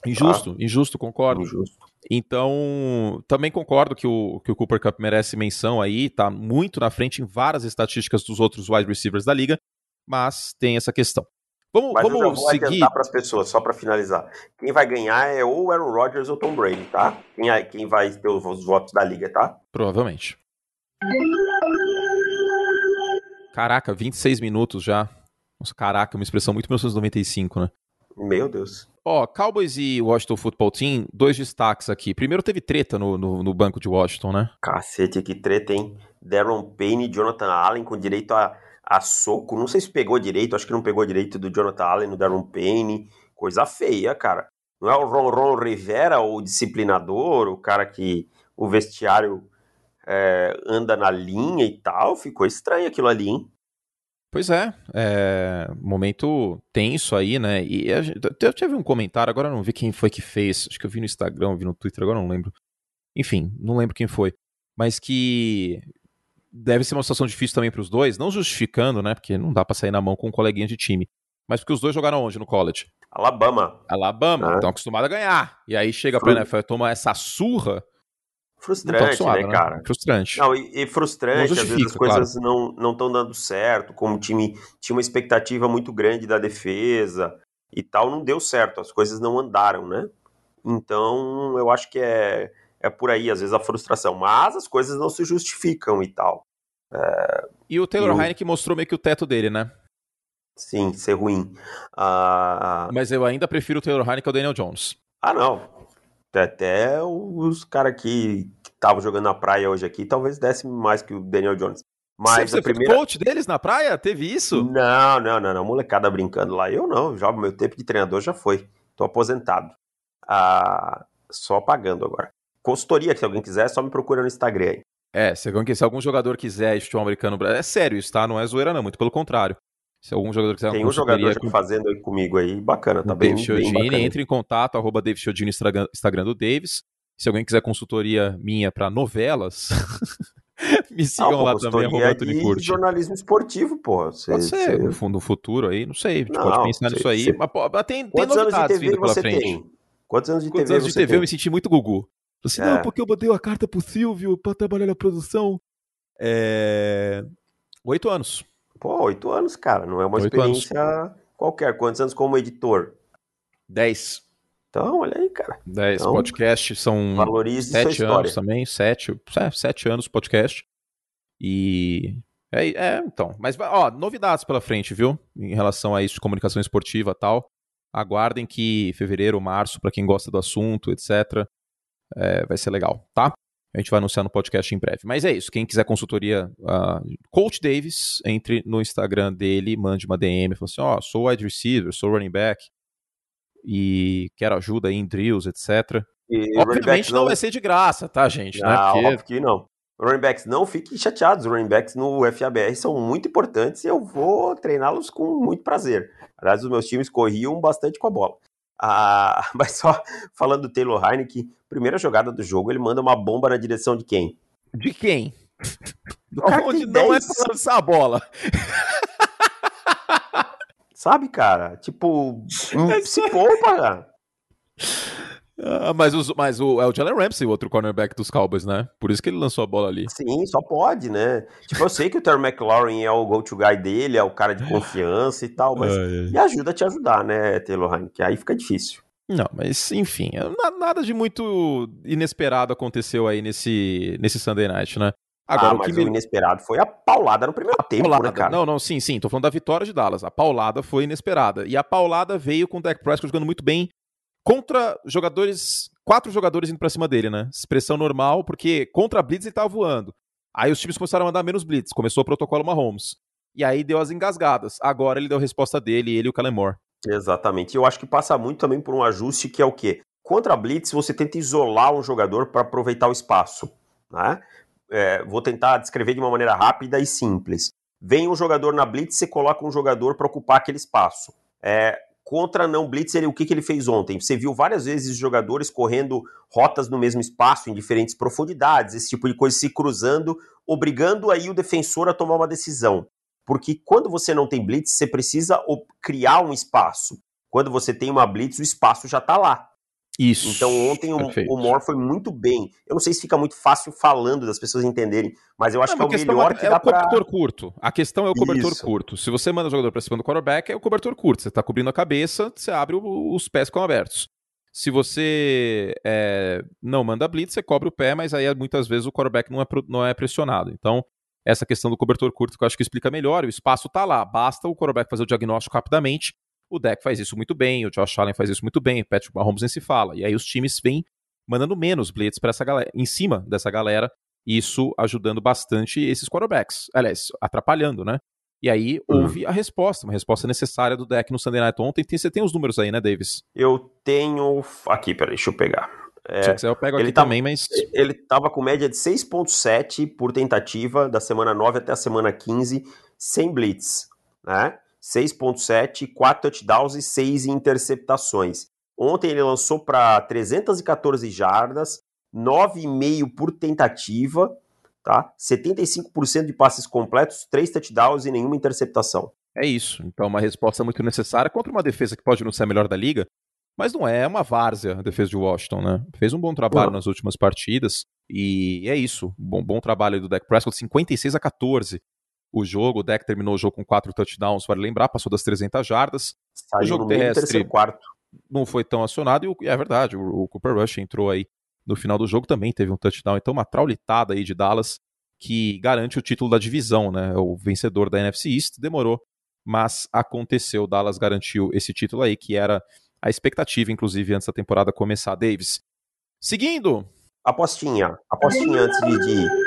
Injusto, tá? injusto, concordo. Injusto. Então, também concordo que o, que o Cooper Cup merece menção aí, tá muito na frente em várias estatísticas dos outros wide receivers da liga, mas tem essa questão. Vamos, Mas vamos eu vou seguir. para as pessoas, só para finalizar. Quem vai ganhar é ou Aaron Rodgers ou Tom Brady, tá? Quem, é, quem vai ter os votos da liga, tá? Provavelmente. Caraca, 26 minutos já. Nossa, caraca, uma expressão muito 1995, né? Meu Deus. Ó, Cowboys e Washington Football Team, dois destaques aqui. Primeiro teve treta no, no, no banco de Washington, né? Cacete, que treta, hein? Darren Payne e Jonathan Allen com direito a, a soco. Não sei se pegou direito, acho que não pegou direito do Jonathan Allen no Darren Payne. Coisa feia, cara. Não é o Ron Ron Rivera, o disciplinador, o cara que o vestiário é, anda na linha e tal. Ficou estranho aquilo ali, hein? Pois é, é, momento tenso aí, né? E eu tive um comentário, agora não vi quem foi que fez, acho que eu vi no Instagram, vi no Twitter, agora não lembro. Enfim, não lembro quem foi. Mas que deve ser uma situação difícil também para os dois, não justificando, né? Porque não dá para sair na mão com um coleguinha de time. Mas porque os dois jogaram onde no college? Alabama. Alabama, estão acostumados a ganhar. E aí chega Fru... pra NFL e toma essa surra Frustrante, né, né, cara? Frustrante. Não, e, e frustrante, às vezes as coisas claro. não estão dando certo, como o time tinha uma expectativa muito grande da defesa e tal, não deu certo, as coisas não andaram, né? Então, eu acho que é, é por aí, às vezes, a frustração. Mas as coisas não se justificam e tal. É... E o Taylor e Heineken mostrou meio que o teto dele, né? Sim, ser ruim. Uh... Mas eu ainda prefiro o Taylor Heineken ao Daniel Jones. Ah, não. Até os caras que estavam jogando na praia hoje aqui, talvez desse mais que o Daniel Jones. Mas você, você primeira... coach deles na praia? Teve isso? Não, não, não, não. Molecada brincando lá. Eu não, já meu tempo de treinador já foi. Tô aposentado. Ah, só pagando agora. Consultoria, se alguém quiser, só me procura no Instagram aí. É, se alguém, se algum jogador quiser futebol americano, é sério isso, tá? Não é zoeira não, muito pelo contrário. Se algum jogador quiser Tem um jogador com... fazendo aí comigo aí, bacana, tá bem, bem bacana. entre em contato, arroba David Chiodini, Instagram, do Davis. Se alguém quiser consultoria minha para novelas, [laughs] me sigam ah, lá também, arroba Anthony Curti. jornalismo esportivo, pô. Cê, pode ser, cê... no futuro aí, não sei, a gente não, pode pensar nisso aí. Mas, pô, tem, tem novidades vindo pela frente. Tem? Quantos anos de Quantos TV anos de TV tem? eu me senti muito Gugu. Assim, é. não, porque eu botei a carta pro Silvio pra trabalhar na produção. É... Oito anos. Pô, oito anos, cara. Não é uma oito experiência anos. qualquer. Quantos anos como editor? Dez. Então, olha aí, cara. Dez. Então, podcast são sete anos também. Sete, é, sete anos podcast. E é, é, então. Mas, ó, novidades pela frente, viu? Em relação a isso de comunicação esportiva e tal. Aguardem que fevereiro, março, para quem gosta do assunto, etc., é, vai ser legal, tá? A gente vai anunciar no podcast em breve. Mas é isso. Quem quiser consultoria, uh, Coach Davis, entre no Instagram dele, mande uma DM, fala assim: Ó, oh, sou wide receiver, sou running back e quero ajuda aí em drills, etc. E Obviamente não... não vai ser de graça, tá, gente? Não, né? Porque... óbvio que não. Running backs, não fiquem chateados. Running backs no FABR são muito importantes e eu vou treiná-los com muito prazer. Aliás, os meus times corriam bastante com a bola. Ah, [laughs] mas só falando do Taylor Heineken, primeira jogada do jogo, ele manda uma bomba na direção de quem? De quem? [laughs] Do Onde não é pra lançar a bola. Sabe, cara? Tipo, é se poupa, cara. Ah, mas, os, mas o, é o Jalen Ramsey, o outro cornerback dos Cowboys, né? Por isso que ele lançou a bola ali. Sim, só pode, né? Tipo, eu sei que o Terry McLaurin é o go-to guy dele, é o cara de confiança e tal, mas me ajuda a te ajudar, né, Taylor Heineken? Aí fica difícil. Não, mas enfim, nada de muito inesperado aconteceu aí nesse, nesse Sunday Night, né? Agora, ah, o, que o inesperado foi a paulada no primeiro a tempo, né, paulada. né, cara? Não, não, sim, sim. Tô falando da vitória de Dallas. A paulada foi inesperada. E a paulada veio com o Dak Prescott jogando muito bem contra jogadores, quatro jogadores indo pra cima dele, né? Expressão normal, porque contra a Blitz ele tava voando. Aí os times começaram a mandar menos Blitz, começou o protocolo Mahomes. E aí deu as engasgadas. Agora ele deu a resposta dele, ele e o Kellen Moore. Exatamente. Eu acho que passa muito também por um ajuste que é o quê? Contra a Blitz, você tenta isolar um jogador para aproveitar o espaço. Né? É, vou tentar descrever de uma maneira rápida e simples. Vem um jogador na Blitz, você coloca um jogador para ocupar aquele espaço. É, contra não Blitz, ele, o que, que ele fez ontem? Você viu várias vezes jogadores correndo rotas no mesmo espaço, em diferentes profundidades, esse tipo de coisa se cruzando, obrigando aí o defensor a tomar uma decisão. Porque quando você não tem blitz, você precisa criar um espaço. Quando você tem uma blitz, o espaço já está lá. Isso. Então ontem o, o Moore foi muito bem. Eu não sei se fica muito fácil falando das pessoas entenderem, mas eu acho não, que é o melhor é, que dá para. É o cobertor pra... curto. A questão é o cobertor Isso. curto. Se você manda o jogador para cima do quarterback, é o cobertor curto. Você está cobrindo a cabeça, você abre o, os pés com abertos. Se você é, não manda blitz, você cobre o pé, mas aí muitas vezes o quarterback não é, não é pressionado. Então essa questão do cobertor curto que eu acho que explica melhor. O espaço está lá, basta o quarterback fazer o diagnóstico rapidamente. O deck faz isso muito bem, o Josh Allen faz isso muito bem, o Patrick Mahomes nem se fala. E aí os times vêm mandando menos blitz para essa galera, em cima dessa galera, isso ajudando bastante esses quarterbacks. Aliás, atrapalhando, né? E aí uhum. houve a resposta, uma resposta necessária do deck no Sunday Night ontem. Tem, você tem os números aí, né, Davis? Eu tenho. Aqui, peraí, deixa eu pegar. É, Se quiser, eu pego aqui tá, também, mas. Ele estava com média de 6,7 por tentativa, da semana 9 até a semana 15, sem blitz. Né? 6,7, 4 touchdowns e 6 interceptações. Ontem ele lançou para 314 jardas, 9,5 por tentativa, tá? 75% de passes completos, 3 touchdowns e nenhuma interceptação. É isso. Então, uma resposta muito necessária contra uma defesa que pode não ser a melhor da liga, mas não é, uma várzea a defesa de Washington, né? Fez um bom trabalho nas últimas partidas e é isso. Bom, bom trabalho do Dak Prescott, 56 a 14 o jogo. O Dak terminou o jogo com quatro touchdowns, vale lembrar, passou das 300 jardas. Saiu o jogo terrestre quarto. não foi tão acionado e é verdade, o, o Cooper Rush entrou aí no final do jogo também teve um touchdown. Então uma traulitada aí de Dallas que garante o título da divisão, né? O vencedor da NFC East demorou, mas aconteceu. Dallas garantiu esse título aí que era a expectativa, inclusive, antes da temporada começar. Davis. Seguindo. Apostinha. Apostinha antes de. de...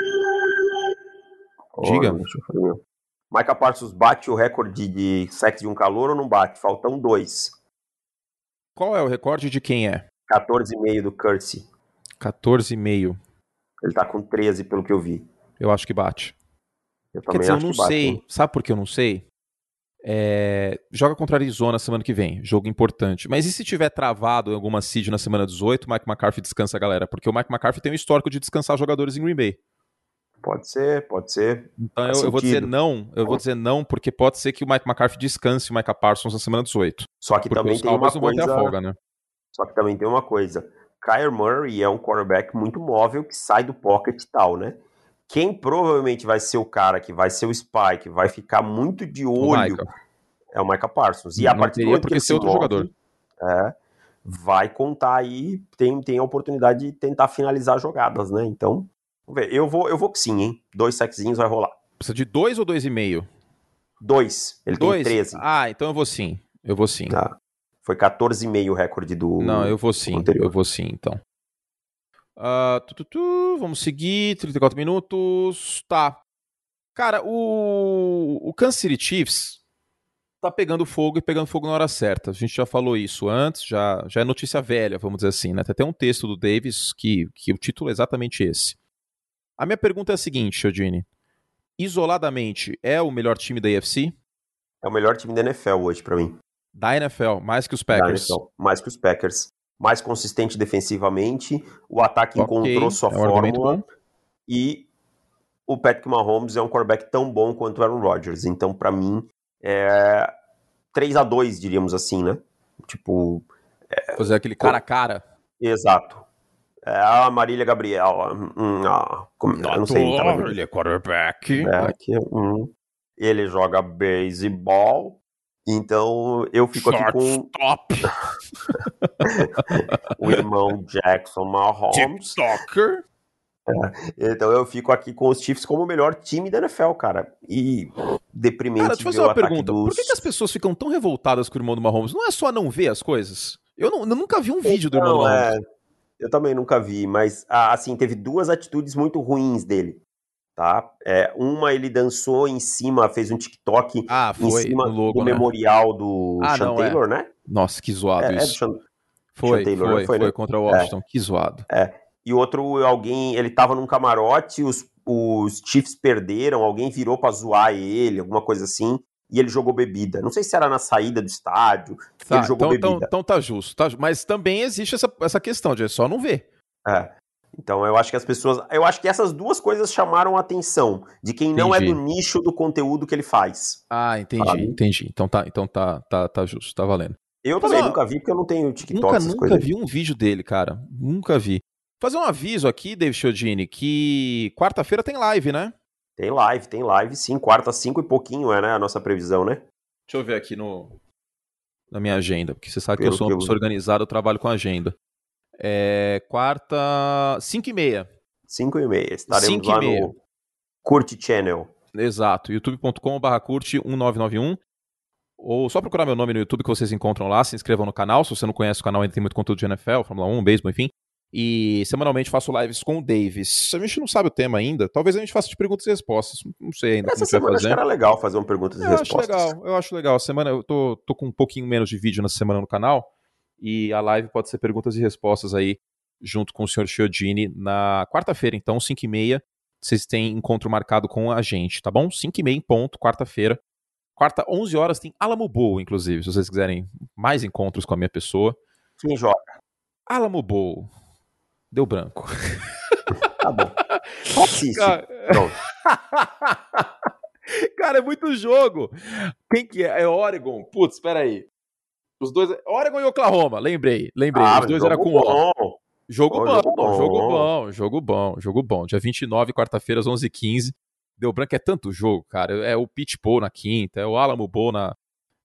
Diga. Oh, Parsons bate o recorde de sexo de um calor ou não bate? Faltam dois. Qual é o recorde de quem é? 14,5 do Curse. 14,5. Ele tá com 13, pelo que eu vi. Eu acho que bate. Eu Quer dizer, eu não sei. Bate, Sabe por que eu não sei? É, joga contra a Arizona semana que vem, jogo importante. Mas e se tiver travado em alguma seed na semana 18, o Mike McCarthy descansa a galera? Porque o Mike McCarthy tem um histórico de descansar jogadores em Green Bay. Pode ser, pode ser. Então eu, eu, vou dizer não, eu vou dizer não, porque pode ser que o Mike McCarthy descanse o Mike Parsons na semana 18. Só que também tem uma coisa. Folga, né? Só que também tem uma coisa. Kyler Murray é um quarterback muito móvel que sai do pocket e tal, né? Quem provavelmente vai ser o cara que vai ser o spike, vai ficar muito de olho é o Micah Parsons. E a não partir do porque ser outro jogador. É, vai contar aí, tem, tem a oportunidade de tentar finalizar jogadas, né? Então, vamos ver. Eu vou, eu vou que sim, hein? Dois sexinhos vai rolar. Precisa de dois ou dois e meio? Dois. Ele dois? tem 13. Ah, então eu vou sim. Eu vou sim. Tá. Foi 14,5 o recorde do. Não, eu vou sim. Eu vou sim, então. Uh, tu, tu, tu, vamos seguir, 34 minutos. Tá. Cara, o, o Kansas City Chiefs tá pegando fogo e pegando fogo na hora certa. A gente já falou isso antes, já, já é notícia velha, vamos dizer assim, né? Tem até um texto do Davis que, que o título é exatamente esse. A minha pergunta é a seguinte, Eugene. Isoladamente, é o melhor time da AFC? É o melhor time da NFL hoje, para mim. Da NFL, mais que os Packers. mais que os Packers. Mais consistente defensivamente, o ataque okay, encontrou sua é um fórmula e o Patrick Mahomes é um quarterback tão bom quanto o Aaron Rodgers. Então, para mim, é 3 a 2 diríamos assim, né? Tipo. É, Fazer aquele cara a cara. Exato. É a Marília Gabriel. Hum, ah, como, eu não sei. Ele é quarterback. hum. Ele joga beisebol. Então eu fico aqui com Stop. [laughs] o irmão Jackson Mahomes. TikToker. Então eu fico aqui com os Chiefs como o melhor time da NFL, cara. E deprimente Cara, deixa eu fazer uma pergunta. dos... Por que, que as pessoas ficam tão revoltadas com o irmão do Mahomes? Não é só não ver as coisas? Eu, não- eu nunca vi um vídeo do irmão do Não, Mahomes. é, eu também nunca vi, mas assim, teve duas atitudes muito ruins dele, tá? É, uma ele dançou em cima, fez um TikTok Ah, em foi cima no logo, do né? memorial do Ah, Sean não, é. Taylor, né? Nossa, que zoado É, é isso. Sean... foi, Sean Taylor, foi, né? foi, né? contra o Washington. Que zoado. E outro, alguém, ele tava num camarote, os, os Chiefs perderam, alguém virou pra zoar ele, alguma coisa assim, e ele jogou bebida. Não sei se era na saída do estádio, Tá, ele jogou então, então, bebida. então tá justo. tá mas também existe essa, essa questão de é só não ver. É. Então eu acho que as pessoas. Eu acho que essas duas coisas chamaram a atenção de quem não é Entendi. do nicho do conteúdo que ele faz. Ah, entendi, Sabe? entendi. Então tá, então tá, tá, tá justo, tá valendo. Eu também nunca vi, porque eu não tenho TikTok, nunca, nunca vi um vídeo dele, cara. Nunca vi. Fazer um aviso aqui, David Chiodini, que quarta-feira tem live, né? Tem live, tem live, sim. Quarta, cinco e pouquinho é, né? A nossa previsão, né? Deixa eu ver aqui no na minha agenda, porque você sabe que Pelo eu sou que uma eu- pessoa organizada, eu trabalho com agenda. É, quarta, 5 e meia. Cinco e meia. Estaremos Cinco e lá meia. no Curte Channel. Exato, youtube.com.br curte 1991. Ou só procurar meu nome no YouTube que vocês encontram lá, se inscrevam no canal. Se você não conhece o canal, ainda tem muito conteúdo de NFL, Fórmula 1, beisebol, enfim. E semanalmente faço lives com o Davis. A gente não sabe o tema ainda. Talvez a gente faça de perguntas e respostas. Não sei ainda Essa semana acho que era legal fazer uma perguntas e Eu acho respostas. legal, eu acho legal. Semana eu tô, tô com um pouquinho menos de vídeo na semana no canal e a live pode ser perguntas e respostas aí junto com o Sr. Chiodini na quarta-feira, então, 5 e meia. Vocês têm encontro marcado com a gente, tá bom? 5 e meia em ponto, quarta-feira. Quarta, 11 horas, tem Alamo Bowl, inclusive, se vocês quiserem mais encontros com a minha pessoa. Quem joga? Alamo Bowl. Deu branco. [laughs] Tá bom. Assiste. Cara, Pronto. [laughs] Cara, é muito jogo. Quem que é? É Oregon. Putz, espera aí. Os dois. Oregon e Oklahoma. Lembrei, lembrei. Ah, Os dois eram com O. bom. Jogo Ó, bom, jogo bom. jogo bom, jogo bom, jogo bom. Dia 29, quarta-feira, às 11h15. Deu branco é tanto jogo, cara. É o Pitch Bowl na quinta, é o Alamo Bowl na,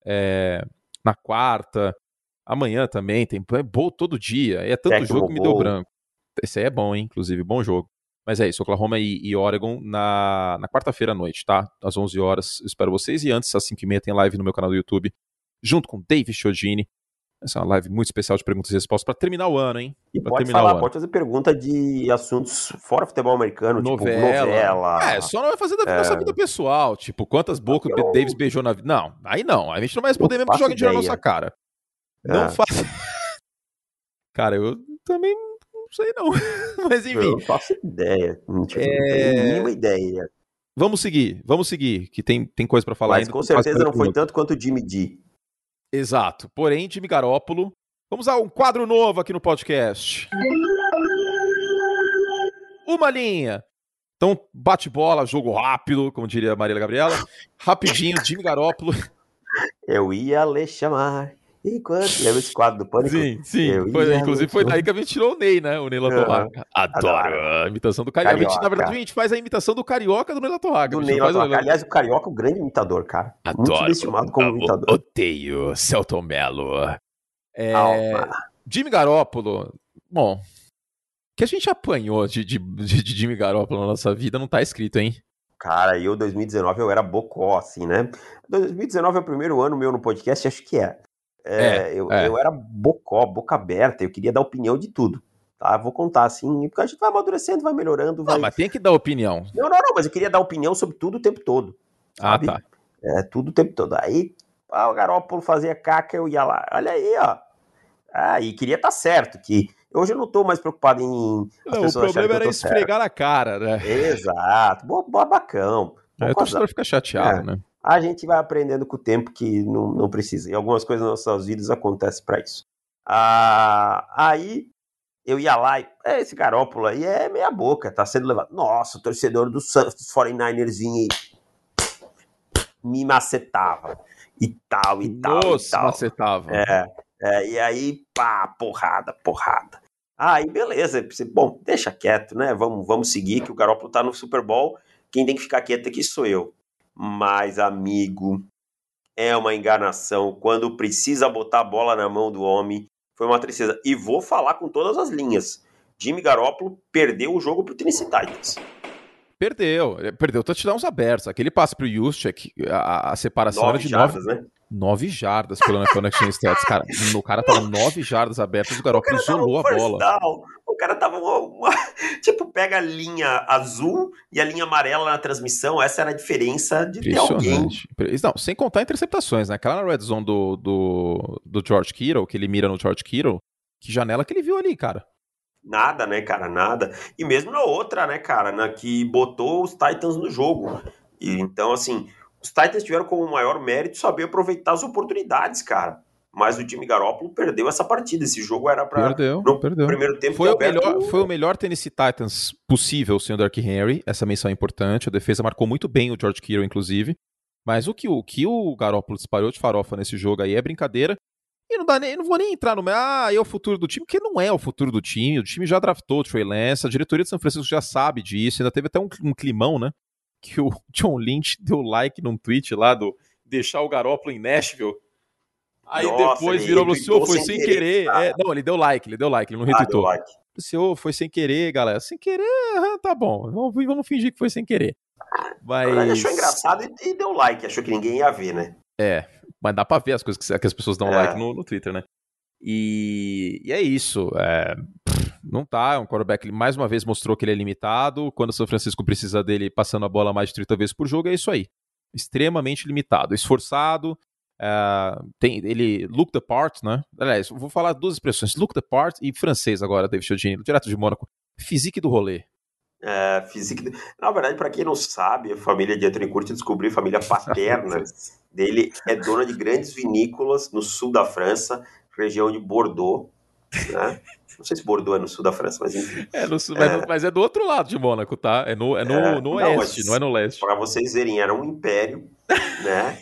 é, na quarta. Amanhã também tem é bowl todo dia. É tanto Tecmo jogo que me deu branco. Esse aí é bom, hein? Inclusive, bom jogo. Mas é isso, Oklahoma e, e Oregon na, na quarta-feira à noite, tá? Às 11 horas. Eu espero vocês. E antes, às 5h30, tem live no meu canal do YouTube, junto com Dave Chiodini. Essa é uma live muito especial de perguntas e respostas para terminar o ano, hein? E Pra pode falar, ano. pode fazer pergunta de assuntos fora futebol americano, novela. tipo novela. É, só não vai fazer da É. nossa vida pessoal. Tipo, quantas bocas o Eu- Davis beijou na vida. Não, aí não. A gente não vai responder Não mesmo que joguem dinheiro na nossa cara. Não É. faça. [laughs] Cara, eu também não sei não. [laughs] Mas Eu enfim, não faço ideia. Não, tipo, não É. tenho a mínima ideia. vamos seguir. Vamos seguir, que tem, tem coisa pra falar Mas ainda. com certeza não 40 foi tanto quanto o Jimmy D. Exato. Porém, Jimmy Garópolo. Vamos a um quadro novo aqui no podcast. Uma linha. Então, bate-bola, jogo rápido, como diria a Marília Gabriela. Rapidinho, Jimmy Garópolo. [laughs] Eu ia lhe chamar. Enquanto. Lembra esse quadro do Pânico? Sim, sim. Eu Foi- inclusive foi daí que a gente tirou o Ney, né? O Ney Latorraca. Adoro a imitação do Carioca. A gente, na Carioca. verdade, a gente faz a imitação do Carioca do Ney Latorraca. Do Ney Latorraca. Aliás, o Carioca é um grande imitador, cara. Muito subestimado como imitador. Odeio Celton Mello. É, Alma. Jimmy Garoppolo, bom, o que a gente apanhou de, de, de, de Jimmy Garoppolo na nossa vida não tá escrito, hein? Cara, eu, 2019, eu era bocó, assim, né? 2019 é o primeiro ano meu no podcast, acho que é. É, É, eu, é. eu era bocó, boca aberta, eu queria dar opinião de tudo. Tá? Vou contar assim, porque a gente vai amadurecendo, vai melhorando, vai. Não, mas tem que dar opinião. Não, não, não, mas eu queria dar opinião sobre tudo o tempo todo. Ah, Sabe? tá. É, tudo o tempo todo. Aí, ah, o Garópolo fazia caca, eu ia lá. Olha aí, ó. Ah, e queria estar certo, que hoje eu não tô mais preocupado em. as Não, o problema era tô certo. esfregar na cara, né? Exato, bo- babacão. Aí o Bocózão. torcedor fica chateado, É. né? A gente vai aprendendo com o tempo que não, não precisa. E algumas coisas nas nossas vidas acontecem para isso. Ah, aí eu ia lá e. "É, Esse Garópolo aí é meia boca, tá sendo levado. Nossa, o torcedor do Santos, dos 49ers vinha e me macetava. E tal, e tal. e Nossa, tal. macetava. É, é, e aí, pá, porrada, porrada. Aí, beleza. Bom, deixa quieto, né? Vamos, vamos seguir, que o Garoppolo tá no Super Bowl. Quem tem que ficar quieto aqui sou eu. Mas, amigo, é uma enganação. Quando precisa botar a bola na mão do homem, foi uma tristeza. E vou falar com todas as linhas. Jimmy Garoppolo perdeu o jogo pro Tennessee Titans. Perdeu, perdeu touchdowns abertos. Aquele passe pro Juszczyk, a, a separação Nove era de jardas, nove, né? nove jardas pelo Connection Stats. Cara, o cara tava nove jardas abertas, o Garoppolo isolou a bola. down. O cara tava uma, uma- [laughs] tipo pega a linha azul e a linha amarela na transmissão. Essa era a diferença de ter alguém. Não, sem contar interceptações, né? Aquela na red zone do, do, do George Kittle, que ele mira no George Kittle, que janela que ele viu ali, cara. Nada, né, cara? Nada. E mesmo na outra, né, cara, na que botou os Titans no jogo. E então, assim, os Titans tiveram como maior mérito saber aproveitar as oportunidades, cara. Mas o time Garoppolo perdeu essa partida. Esse jogo era para Perdeu, no perdeu. primeiro tempo Foi o, melhor, foi o melhor Tennessee Titans possível sem o Dark Henry. Essa menção é importante. A defesa marcou muito bem o George Kittle, inclusive. Mas o que o, que o Garoppolo disparou de farofa nesse jogo aí é brincadeira. E não, dá nem, não vou nem entrar no. Ah, é o futuro do time, porque não é o futuro do time. O time já draftou o Trey Lance, a diretoria de São Francisco já sabe disso. Ainda teve até um, um climão, né? Que o [laughs] John Lynch deu like num tweet lá do deixar o Garoppolo em Nashville. Aí Nossa, depois ele virou e falou assim: "Ô, foi sem querer, querer. É, não, ele deu like, ele deu like, ele não Ah, retweetou. like. Senhor, foi sem querer, galera. Sem querer, tá bom. Vamos, vamos fingir que foi sem querer. Mas. achou engraçado e, e deu like. Achou que ninguém ia ver, né? É, mas dá pra ver as coisas que, que as pessoas dão É. like no, no Twitter, né? E, e é isso. é, pff, não tá. É um quarterback que mais uma vez mostrou que ele é limitado. Quando o São Francisco precisa dele passando a bola mais de 30 vezes por jogo, é isso aí. Extremamente limitado. Esforçado. É, tem, ele look the part, né? Aliás, vou falar duas expressões: look the part e francês agora, David Chiodini, direto de Mônaco. Physique do rolê. É, física. Na verdade, para quem não sabe, a família de Anthony Curti descobriu a família paterna [laughs] dele é dona de grandes vinícolas no sul da França, região de Bordeaux. Né? Não sei se Bordeaux é no sul da França, mas enfim. É, no sul- mas, mas é do outro lado de Mônaco, tá? É no, é no, É, no não, oeste, mas- não é no leste. Para vocês verem, era um império, né?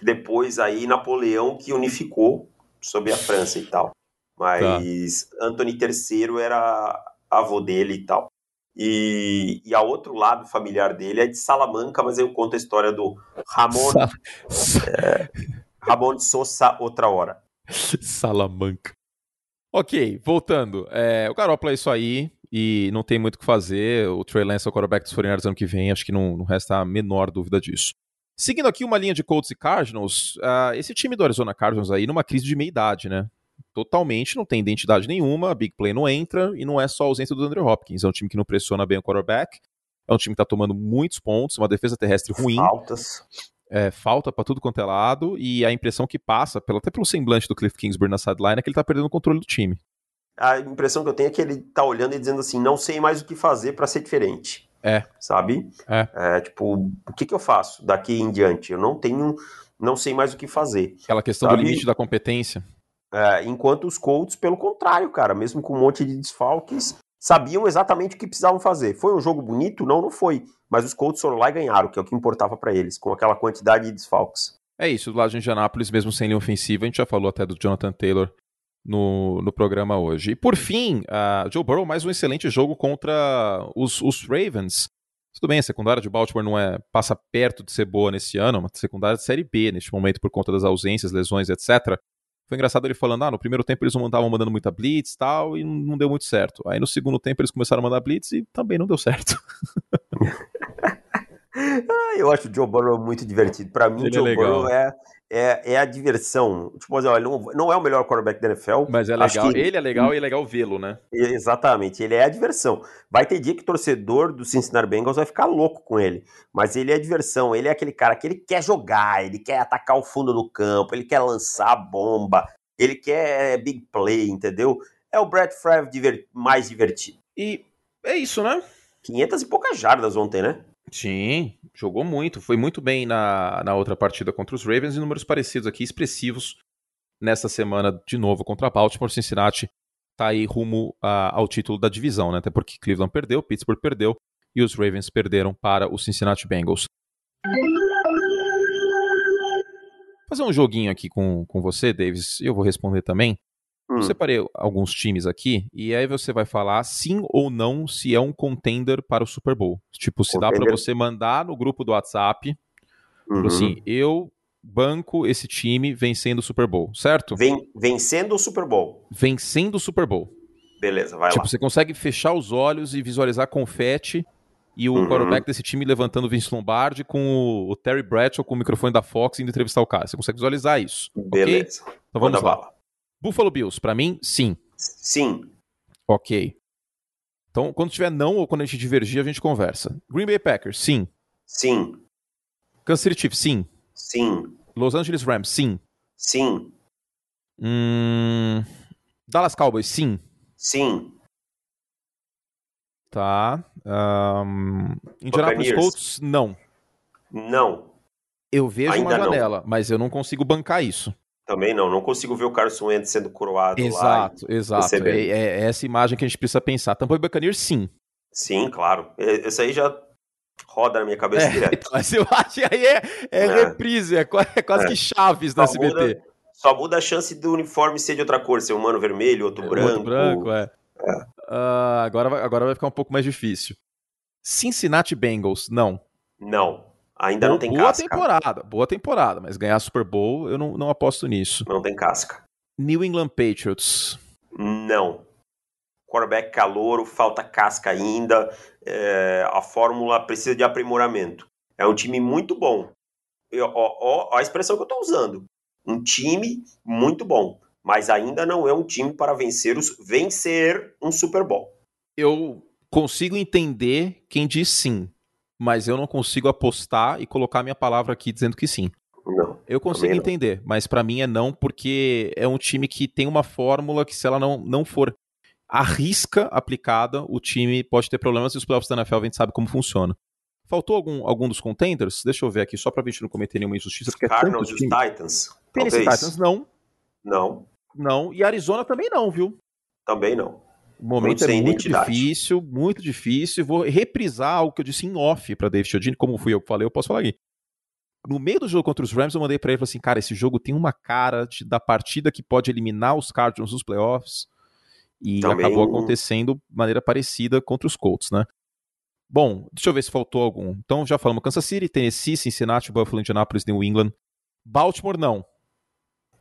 Que depois aí Napoleão que unificou sobre a França e tal. Mas Anthony III era avô dele e tal. E, e a outro lado familiar dele é de Salamanca, mas eu conto a história do Ramon, Ramon de Sousa outra hora. Salamanca. Ok, voltando. É, o Garoppolo é isso aí e não tem muito o que fazer. O Trey Lance é o quarterback dos 49ers ano que vem, acho que não, não resta a menor dúvida disso. Seguindo aqui uma linha de Colts e Cardinals, ah, esse time do Arizona Cardinals aí numa crise de meia-idade, né? Totalmente, não tem identidade nenhuma, a Big Play não entra e não é só a ausência do Andrew Hopkins. É um time que não pressiona bem o quarterback, é um time que tá tomando muitos pontos, uma defesa terrestre ruim, Altas. é, falta pra tudo quanto é lado, e a impressão que passa, pelo, até pelo semblante do Cliff Kingsbury na sideline, é que ele tá perdendo o controle do time. A impressão que eu tenho é que ele tá olhando e dizendo assim: não sei mais o que fazer para ser diferente. É. Sabe? É. tipo, o que, que eu faço daqui em diante? Eu não tenho. Não sei mais o que fazer. Aquela questão Sabe? do limite da competência. É, enquanto os Colts, pelo contrário, cara, mesmo com um monte de desfalques, sabiam exatamente o que precisavam fazer. Foi um jogo bonito? Não, não foi. Mas os Colts foram lá e ganharam, que é o que importava para eles, com aquela quantidade de desfalques. É isso, do lado de Indianápolis, mesmo sem linha ofensiva, a gente já falou até do Jonathan Taylor no, no programa hoje. E por fim, a Joe Burrow, mais um excelente jogo contra os, os Ravens. Tudo bem, a secundária de Baltimore não é passa perto de ser boa nesse ano, é uma secundária de Série B neste momento por conta das ausências, lesões, etc. Foi engraçado ele falando, ah, no primeiro tempo eles não estavam mandando muita blitz e tal, e não deu muito certo. Aí no segundo tempo eles começaram a mandar blitz e também não deu certo. [laughs] Ah, eu acho o Joe Burrow muito divertido. Para mim, Ele o é Joe legal. Burrow é, é, é a diversão. Tipo, olha, não, não é o melhor quarterback da NFL. Mas é legal, que- ele é legal e é legal vê-lo, né? Exatamente, ele é a diversão. Vai ter dia que o torcedor do Cincinnati Bengals vai ficar louco com ele, mas ele é a diversão, ele é aquele cara que ele quer jogar, ele quer atacar o fundo do campo, ele quer lançar a bomba, ele quer big play, entendeu? É o Brett Favre mais divertido. E é isso, né? 500 e poucas jardas ontem, né? Sim, jogou muito. Foi muito bem na, na outra partida contra os Ravens e números parecidos aqui, expressivos nesta semana de novo contra a Baltimore. Cincinnati tá aí rumo a- ao título da divisão, né? Até porque Cleveland perdeu, Pittsburgh perdeu e os Ravens perderam para os Cincinnati Bengals. Fazer um joguinho aqui com, com você, Davis, e eu vou responder também. Hum, Eu separei alguns times aqui e aí você vai falar sim ou não se é um contender para o Super Bowl. Tipo, se dá para Contender. você mandar no grupo do WhatsApp, uhum. assim, eu banco esse time vencendo o Super Bowl, certo? Vem, vencendo o Super Bowl. Vencendo o Super Bowl. Beleza, vai tipo, lá. você consegue fechar os olhos e visualizar confete e o Uhum. quarterback desse time levantando o Vince Lombardi com o, Terry Bradshaw com o microfone da Fox indo entrevistar o cara. Você consegue visualizar isso? Beleza. Então vamos Manda lá. bala. Buffalo Bills, pra mim, sim. Sim. Ok. Então, quando tiver não ou quando a gente divergir, a gente conversa. Green Bay Packers, sim. Sim. Kansas City Chiefs, sim. Sim. Los Angeles Rams, sim. Sim. Hum... Dallas Cowboys, sim. Sim. Tá. Um... Indianapolis. Colts, não. Não. Eu vejo Ainda uma não. janela, mas eu não consigo bancar isso. Também não. Não consigo ver o Carson Wentz sendo coroado lá. Exato, exato. É, é- é essa imagem que a gente precisa pensar. Tampa Bay Buccaneers, sim. Sim, claro. Esse aí já roda na minha cabeça É, direto. então, mas eu acho que aí é, é É. reprise, é é quase que Chaves da SBT. muda, só muda a chance do uniforme ser de outra cor, ser um mano vermelho, outro branco. Outro branco, é. Ah, agora, vai, agora vai ficar um pouco mais difícil. Cincinnati Bengals, não. Não. Ainda não tem boa casca. temporada, boa temporada, mas ganhar Super Bowl eu não, não aposto nisso. Não tem casca. New England Patriots, Não. Quarterback calouro, falta casca ainda. é, a fórmula precisa de aprimoramento. É um time muito bom. Eu- ó, ó, ó a expressão que eu estou usando. Um time muito bom. Mas ainda não é um time para vencer, os, vencer um Super Bowl. eu consigo entender quem diz sim, mas eu não consigo apostar e colocar minha palavra aqui dizendo que sim. Não. Eu consigo entender, mas pra mim é não, porque é um time que tem uma fórmula que, se ela não, não for à risca aplicada, o time pode ter problemas e os playoffs da NFL a gente sabe como funciona. Faltou algum, algum dos contenders? Deixa eu ver aqui, só pra gente não cometer nenhuma injustiça, porque é Cardinals tanto e os time. Titans. Tennessee talvez. Titans não, Não, não, e Arizona também não, viu? também não. O momento é muito identidade. difícil, muito difícil. Vou reprisar algo que eu disse em off pra Dave Chiodini, como fui eu que falei, eu posso falar aqui. No meio do jogo contra os Rams, eu mandei pra ele e assim: cara, esse jogo tem uma cara de- da partida que pode eliminar os Cardinals nos playoffs. E Também- acabou acontecendo de maneira parecida contra os Colts, né? Bom, deixa eu ver se faltou algum. Então já falamos Kansas City, Tennessee, Cincinnati, Buffalo, Indianapolis, New England. Baltimore não.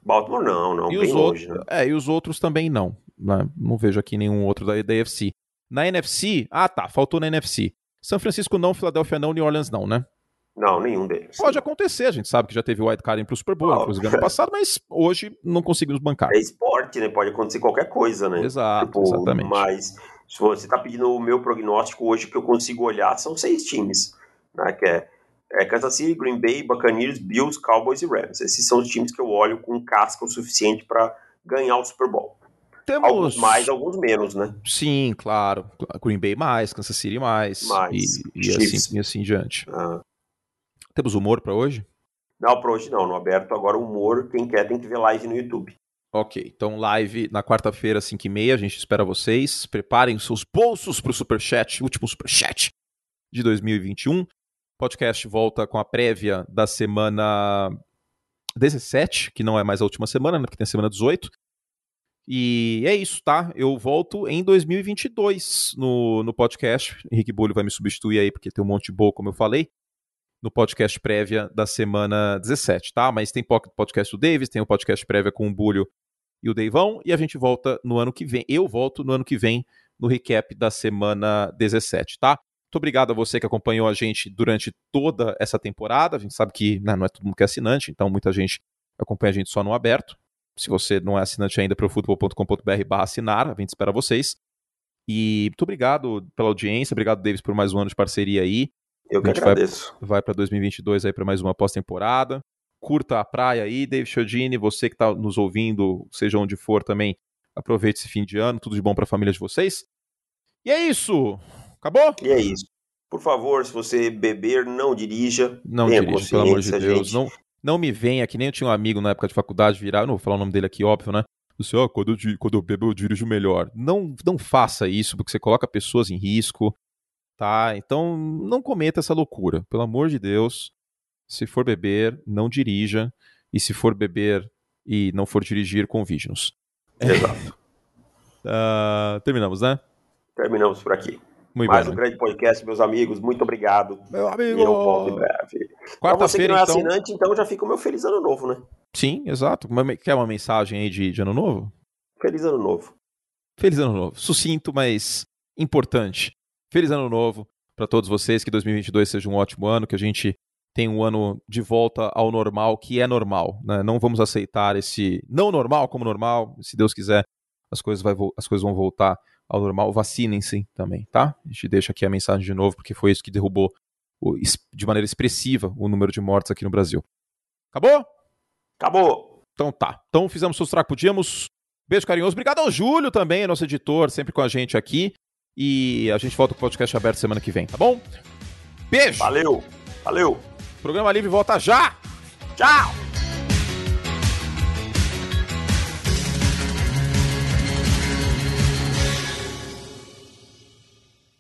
Baltimore não, não, E os, longe. outros, Né? é, e os outros também não. Né? Não vejo aqui nenhum outro da, da NFC. Na NFC, ah tá, faltou na NFC. São Francisco não, Filadélfia não, New Orleans não, né? Não, nenhum deles. Pode acontecer, a gente sabe que já teve o White Card pro Super Bowl, Ah, inclusive ano passado, mas hoje não conseguimos bancar. É esporte, né? Pode acontecer qualquer coisa, né? Exato, Tipo, exatamente. Mas se você tá pedindo o meu prognóstico hoje que eu consigo olhar, são seis times, né? Que é, é Kansas City, Green Bay, Buccaneers, Bills, Cowboys e Rams. Esses são os times que eu olho com casca o suficiente para ganhar o Super Bowl. Temos Alguns mais, alguns menos, né? Sim, claro. Green Bay mais, Kansas City mais, Mais. e, e assim, e assim diante. Ah, Temos humor pra hoje? não, para hoje não. No aberto agora o humor, quem quer tem que ver live no YouTube. Ok, então live na quarta-feira, 5h30, a gente espera vocês. Preparem os seus bolsos pro Superchat, último Superchat de 2021. Podcast volta com a prévia da semana 17, que não é mais a última semana, né, porque tem a semana 18. E é isso, tá? Eu volto em 2022 no, no podcast. Henrique Bolho vai me substituir aí, porque tem um monte de boa, como eu falei no podcast prévia da semana 17, tá? Mas tem po- podcast do Davis, tem o podcast prévia com o Bulho e o Deivão, e a gente volta no ano que vem. Eu volto no ano que vem no recap da semana 17, tá? Muito obrigado a você que acompanhou a gente durante toda essa temporada. A gente sabe que né, não é todo mundo que é assinante, então muita gente acompanha a gente só no aberto. Se você não é assinante ainda, profutbol.com.br barra assinar, a gente espera vocês. E muito obrigado pela audiência, obrigado, Davis, por mais um ano de parceria aí Eu que A gente vai- agradeço. vai para 2022 aí para mais uma pós-temporada. Curta a praia aí, David Chiodini, você que está nos ouvindo, seja onde for também, aproveite esse fim de ano, tudo de bom para a família de vocês. E é isso. Acabou? E é isso. Por favor, se você beber, não dirija. Não dirija, pelo amor de Deus. gente. Não, não me venha, que nem eu tinha um amigo na época de faculdade virar, eu não vou falar o nome dele aqui, óbvio, né? Você, ó, quando eu, quando eu bebo, eu dirijo melhor. Não, não faça isso, porque você coloca pessoas em risco, tá? Então, não cometa essa loucura. Pelo amor de Deus, se for beber, não dirija. E se for beber e não for dirigir, convide-nos. Exato. [laughs] Ah, terminamos, né? Terminamos por aqui. Muito Mais bem, um grande podcast, meus amigos. Muito obrigado. Meu amigo. Eu volto em breve. Quarta-feira, você que não é então... assinante, então já fica o meu feliz ano novo, né? Sim, exato. Quer uma mensagem aí de, de ano novo? Feliz ano novo. Feliz ano novo. Sucinto, mas importante. Feliz ano novo para todos vocês. Que 2022 seja um ótimo ano, que a gente tenha um ano de volta ao normal, que é normal. Né? Não vamos aceitar esse não normal como normal. Se Deus quiser, as coisas, vai, as coisas vão voltar ao normal. Vacinem-se também, tá? A gente deixa aqui a mensagem de novo, porque foi isso que derrubou de maneira expressiva o número de mortes aqui no Brasil. Acabou? Acabou. Então tá. Então fizemos o que podíamos. Beijo carinhoso. Obrigado ao Júlio também, nosso editor, sempre com a gente aqui. E a gente volta com o podcast aberto semana que vem, tá bom? Beijo! Valeu! Valeu! Programa Livre volta já! Tchau!